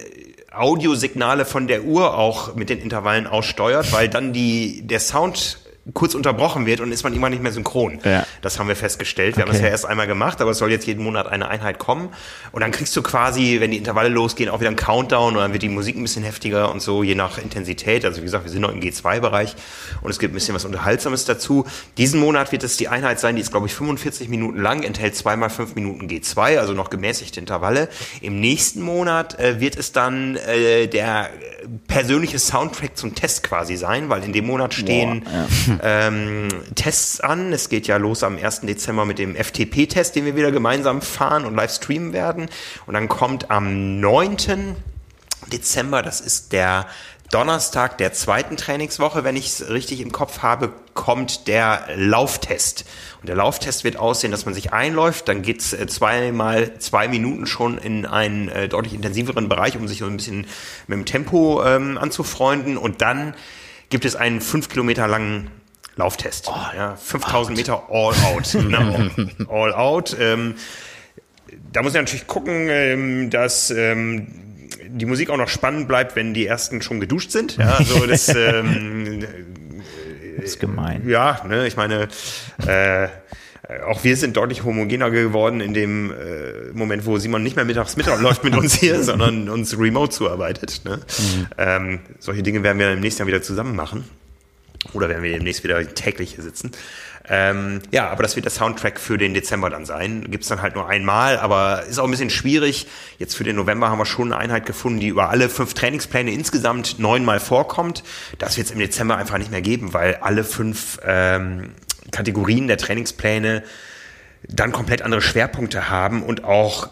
Audiosignale von der Uhr auch mit den Intervallen aussteuert, weil dann die der Sound kurz unterbrochen wird und ist man immer nicht mehr synchron. Ja. Das haben wir festgestellt. Wir haben Okay. das ja erst einmal gemacht, aber es soll jetzt jeden Monat eine Einheit kommen. Und dann kriegst du quasi, wenn die Intervalle losgehen, auch wieder einen Countdown und dann wird die Musik ein bisschen heftiger und so, je nach Intensität. Also wie gesagt, wir sind noch im G2-Bereich und es gibt ein bisschen was Unterhaltsames dazu. Diesen Monat wird es die Einheit sein, die ist, glaube ich, 45 Minuten lang, enthält zweimal fünf Minuten G2, also noch gemäßigte Intervalle. Im nächsten Monat äh, wird es dann äh, der persönliche Soundtrack zum Test quasi sein, weil in dem Monat stehen ähm, Tests an. Es geht ja los am 1. Dezember mit dem FTP-Test, den wir wieder gemeinsam fahren und live streamen werden. Und dann kommt am 9. Dezember, das ist der Donnerstag der zweiten Trainingswoche, wenn ich es richtig im Kopf habe, kommt der Lauftest. Und der Lauftest wird aussehen, dass man sich einläuft, dann geht's äh, zweimal zwei Minuten schon in einen äh, deutlich intensiveren Bereich, um sich so ein bisschen mit dem Tempo ähm, anzufreunden. Und dann gibt es einen fünf Kilometer langen Lauftest. ja, 5000 Meter all out. Genau. all out. Ähm, da muss ich natürlich gucken, ähm, dass ähm, die Musik auch noch spannend bleibt, wenn die ersten schon geduscht sind. Ja, also das, ähm, Das ist gemein. ja, ne, ich meine, äh, auch wir sind deutlich homogener geworden in dem äh, Moment, wo Simon nicht mehr mittags Mittag läuft mit uns hier, sondern uns remote zuarbeitet. Ne? Ähm, solche Dinge werden wir im nächsten Jahr wieder zusammen machen. Oder werden wir demnächst wieder täglich hier sitzen. Ähm, ja, aber das wird der Soundtrack für den Dezember dann sein. Gibt's dann halt nur einmal, aber ist auch ein bisschen schwierig. Jetzt für den November haben wir schon eine Einheit gefunden, die über alle fünf Trainingspläne insgesamt neunmal vorkommt. Das wird es im Dezember einfach nicht mehr geben, weil alle fünf ähm, Kategorien der Trainingspläne dann komplett andere Schwerpunkte haben und auch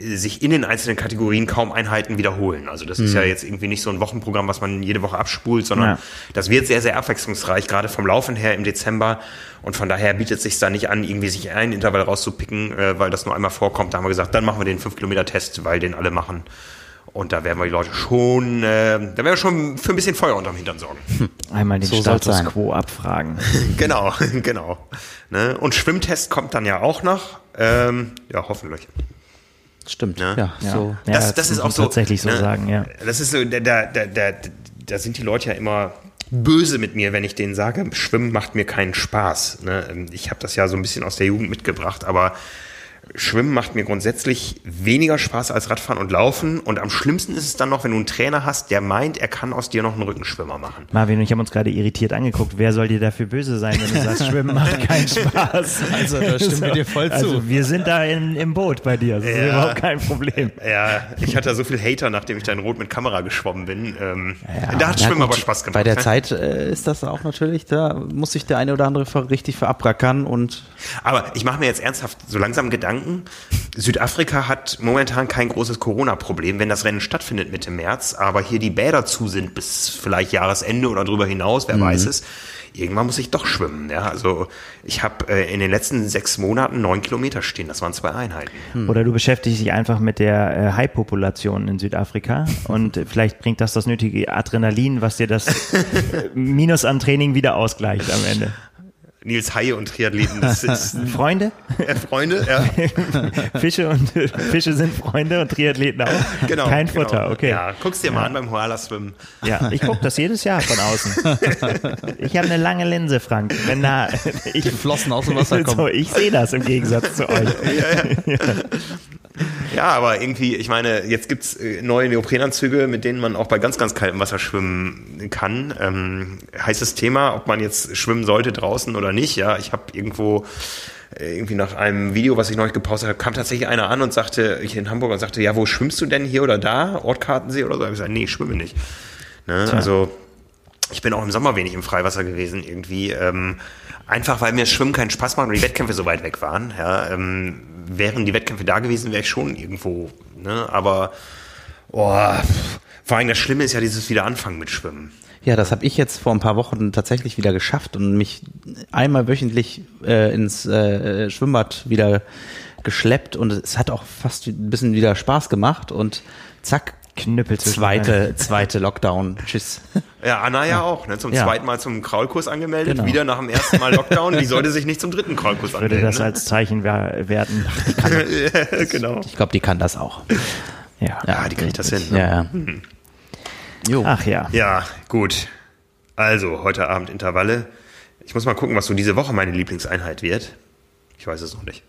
sich in den einzelnen Kategorien kaum Einheiten wiederholen. Also das ist ja jetzt irgendwie nicht so ein Wochenprogramm, was man jede Woche abspult, sondern Ja. das wird sehr, sehr abwechslungsreich, gerade vom Laufen her im Dezember. Und von daher bietet es sich da nicht an, irgendwie sich einen Intervall rauszupicken, äh, weil das nur einmal vorkommt. Da haben wir gesagt, dann machen wir den 5-Kilometer-Test, weil den alle machen. Und da werden wir die Leute schon, äh, da werden wir schon für ein bisschen Feuer unterm Hintern sorgen. Einmal den So Status sein. quo abfragen. genau, genau. Ne? Und Schwimmtest kommt dann ja auch noch. Ähm, ja, hoffentlich. Stimmt. Ja. Ja, Ja. so. Ja, das, das muss ist man auch so. tatsächlich so ne? sagen, ja. Das ist so, da, da, da, da, da sind die Leute ja immer böse mit mir, wenn ich denen sage, Schwimmen macht mir keinen Spaß. Ne? Ich habe das ja so ein bisschen aus der Jugend mitgebracht, aber Schwimmen macht mir grundsätzlich weniger Spaß als Radfahren und Laufen. Und am schlimmsten ist es dann noch, wenn du einen Trainer hast, der meint, er kann aus dir noch einen Rückenschwimmer machen. Marvin und ich haben uns gerade irritiert angeguckt. Wer soll dir dafür böse sein, wenn du sagst, Schwimmen macht keinen Spaß? Also, da stimmen wir dir voll zu. Also wir sind da in, im Boot bei dir. Das ist Ja. überhaupt kein Problem. Ja, ich hatte so viel Hater, nachdem ich da in Rot mit Kamera geschwommen bin. Ähm, Ja, da hat Schwimmen gut, aber Spaß gemacht. Bei der ne? Zeit äh, ist das auch natürlich, da muss sich der eine oder andere richtig verabrackern und Aber ich mache mir jetzt ernsthaft so langsam Gedanken. Südafrika hat momentan kein großes Corona-Problem, wenn das Rennen stattfindet Mitte März, aber hier die Bäder zu sind bis vielleicht Jahresende oder darüber hinaus, wer weiß es. irgendwann muss ich doch schwimmen. Ja, also ich habe äh, in den letzten sechs Monaten neun Kilometer stehen. Das waren zwei Einheiten. Hm. Oder du beschäftigst dich einfach mit der äh, Hai-Population in Südafrika und vielleicht bringt das das nötige Adrenalin, was dir das äh, Minus an Training wieder ausgleicht am Ende. Nils Haie und Triathleten. Das ist Freunde? Äh, Freunde, ja. Fische und Fische sind Freunde und Triathleten auch. Genau. Kein genau. Futter, okay. Ja, guck's dir mal an beim Hoala-Schwimmen. Ja, ich gucke das jedes Jahr von außen. Ich habe eine lange Linse, Frank. Wenn da ich Flossen aus dem Wasser kommen. So, ich sehe das im Gegensatz zu euch. Ja, ja. Ja, aber irgendwie, ich meine, jetzt gibt's äh, neue Neoprenanzüge, mit denen man auch bei ganz, ganz kaltem Wasser schwimmen kann. Ähm, heißes Thema, ob man jetzt schwimmen sollte draußen oder nicht. Ja, ich habe irgendwo äh, irgendwie nach einem Video, was ich neulich gepostet habe, kam tatsächlich einer an und sagte, ich in Hamburg und sagte, ja, wo schwimmst du denn hier oder da? Ortkartensee oder so? Ich habe gesagt, nee, ich schwimme nicht. Ne? Also ich bin auch im Sommer wenig im Freiwasser gewesen irgendwie. Ähm, einfach weil mir Schwimmen keinen Spaß macht und die Wettkämpfe so weit weg waren. Ja, ähm, wären die Wettkämpfe da gewesen, wäre ich schon irgendwo. Ne? Aber oh, vor allem das Schlimme ist ja dieses Wiederanfangen mit Schwimmen. Ja, das habe ich jetzt vor ein paar Wochen tatsächlich wieder geschafft und mich einmal wöchentlich äh, ins äh, Schwimmbad wieder geschleppt und es hat auch fast ein bisschen wieder Spaß gemacht und zack, Knüppel zweite, zweite Lockdown. Tschüss. Ja, Anna ja, auch, ne? Zum Ja. zweiten Mal zum Kraulkurs angemeldet, Genau. wieder nach dem ersten Mal Lockdown. Die sollte sich nicht zum dritten Kraulkurs würde anmelden. das als Zeichen wer- werten. ne? genau. Ich glaube, die kann das auch. Ja. Ja, die kriegt das hin. Ne? Ja, ja. Jo. Ach ja. Ja, gut. Also, heute Abend Intervalle. Ich muss mal gucken, was so diese Woche meine Lieblingseinheit wird. Ich weiß es noch nicht.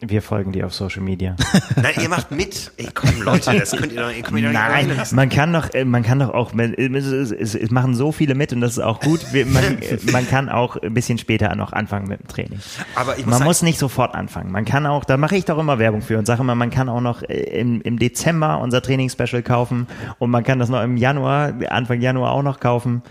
Wir folgen dir auf Social Media. Nein, ihr macht mit. Ey, komm, Leute, das könnt ihr doch, ihr könnt doch nicht Nein, lassen. man kann doch, äh, man kann doch auch, man- es, es, es, machen so viele mit und das ist auch gut. Man, äh, man kann auch ein bisschen später noch anfangen mit dem Training. Aber muss Man sagen- muss nicht sofort anfangen. Man kann auch, da mache ich doch immer Werbung für und sage immer, man kann auch noch äh, im, im Dezember unser Trainingsspecial kaufen und man kann das noch im Januar, Anfang Januar auch noch kaufen.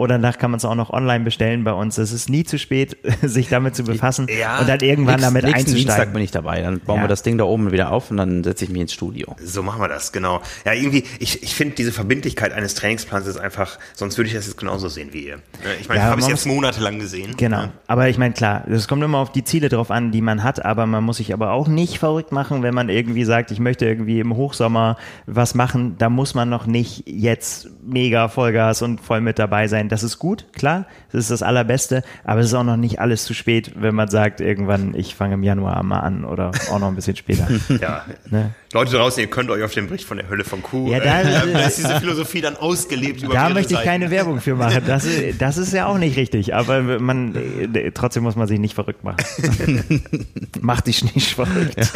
Oder danach kann man es auch noch online bestellen bei uns. Es ist nie zu spät, sich damit zu befassen Ja, und dann irgendwann Nächsten- damit nächsten Dienstag einzusteigen. bin ich dabei. Dann bauen Ja. wir das Ding da oben wieder auf und dann setze ich mich ins Studio. So machen wir das, genau. Ja, irgendwie, ich, ich finde diese Verbindlichkeit eines Trainingsplans ist einfach, sonst würde ich das jetzt genauso sehen wie ihr. Ne, Ich meine, Ja, ich habe es jetzt monatelang gesehen. Genau. Ne? Aber ich meine, klar, es kommt immer auf die Ziele drauf an, die man hat, aber man muss sich aber auch nicht verrückt machen, wenn man irgendwie sagt, ich möchte irgendwie im Hochsommer was machen. Da muss man noch nicht jetzt mega Vollgas und voll mit dabei sein. Das ist gut, klar. Das ist das Allerbeste. Aber es ist auch noch nicht alles zu spät, wenn man sagt, irgendwann, ich fange im Januar mal an oder auch noch ein bisschen später. Ja. Ne? Leute draußen, ihr könnt euch auf den Bericht von der Hölle von Kuh, Ja, da- äh, da ist diese Philosophie dann ausgelebt über Da möchte ich Seiten. keine Werbung für machen. Das ist, das ist ja auch nicht richtig. Aber man, äh, trotzdem muss man sich nicht verrückt machen. Macht dich nicht verrückt.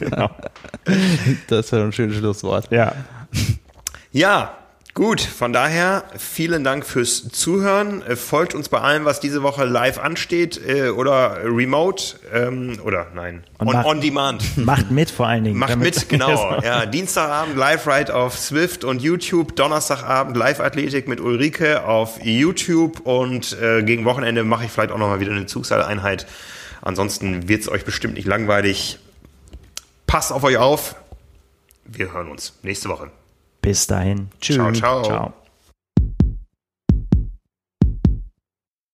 genau. Das wäre ein schönes Schlusswort. Ja. Ja, gut. Von daher vielen Dank fürs Zuhören. Äh, Folgt uns bei allem, was diese Woche live ansteht äh, oder remote ähm, oder nein, Und on, macht- on demand. Macht mit vor allen Dingen. Macht mit, genau. Ja, Dienstagabend Live-Ride auf Swift und YouTube, Donnerstagabend Live-Athletik mit Ulrike auf YouTube und äh, gegen Wochenende mache ich vielleicht auch nochmal wieder eine Zugseileinheit. Ansonsten wird's euch bestimmt nicht langweilig. Passt auf euch auf. Wir hören uns nächste Woche. Bis dahin. Ciao, ciao. Ciao.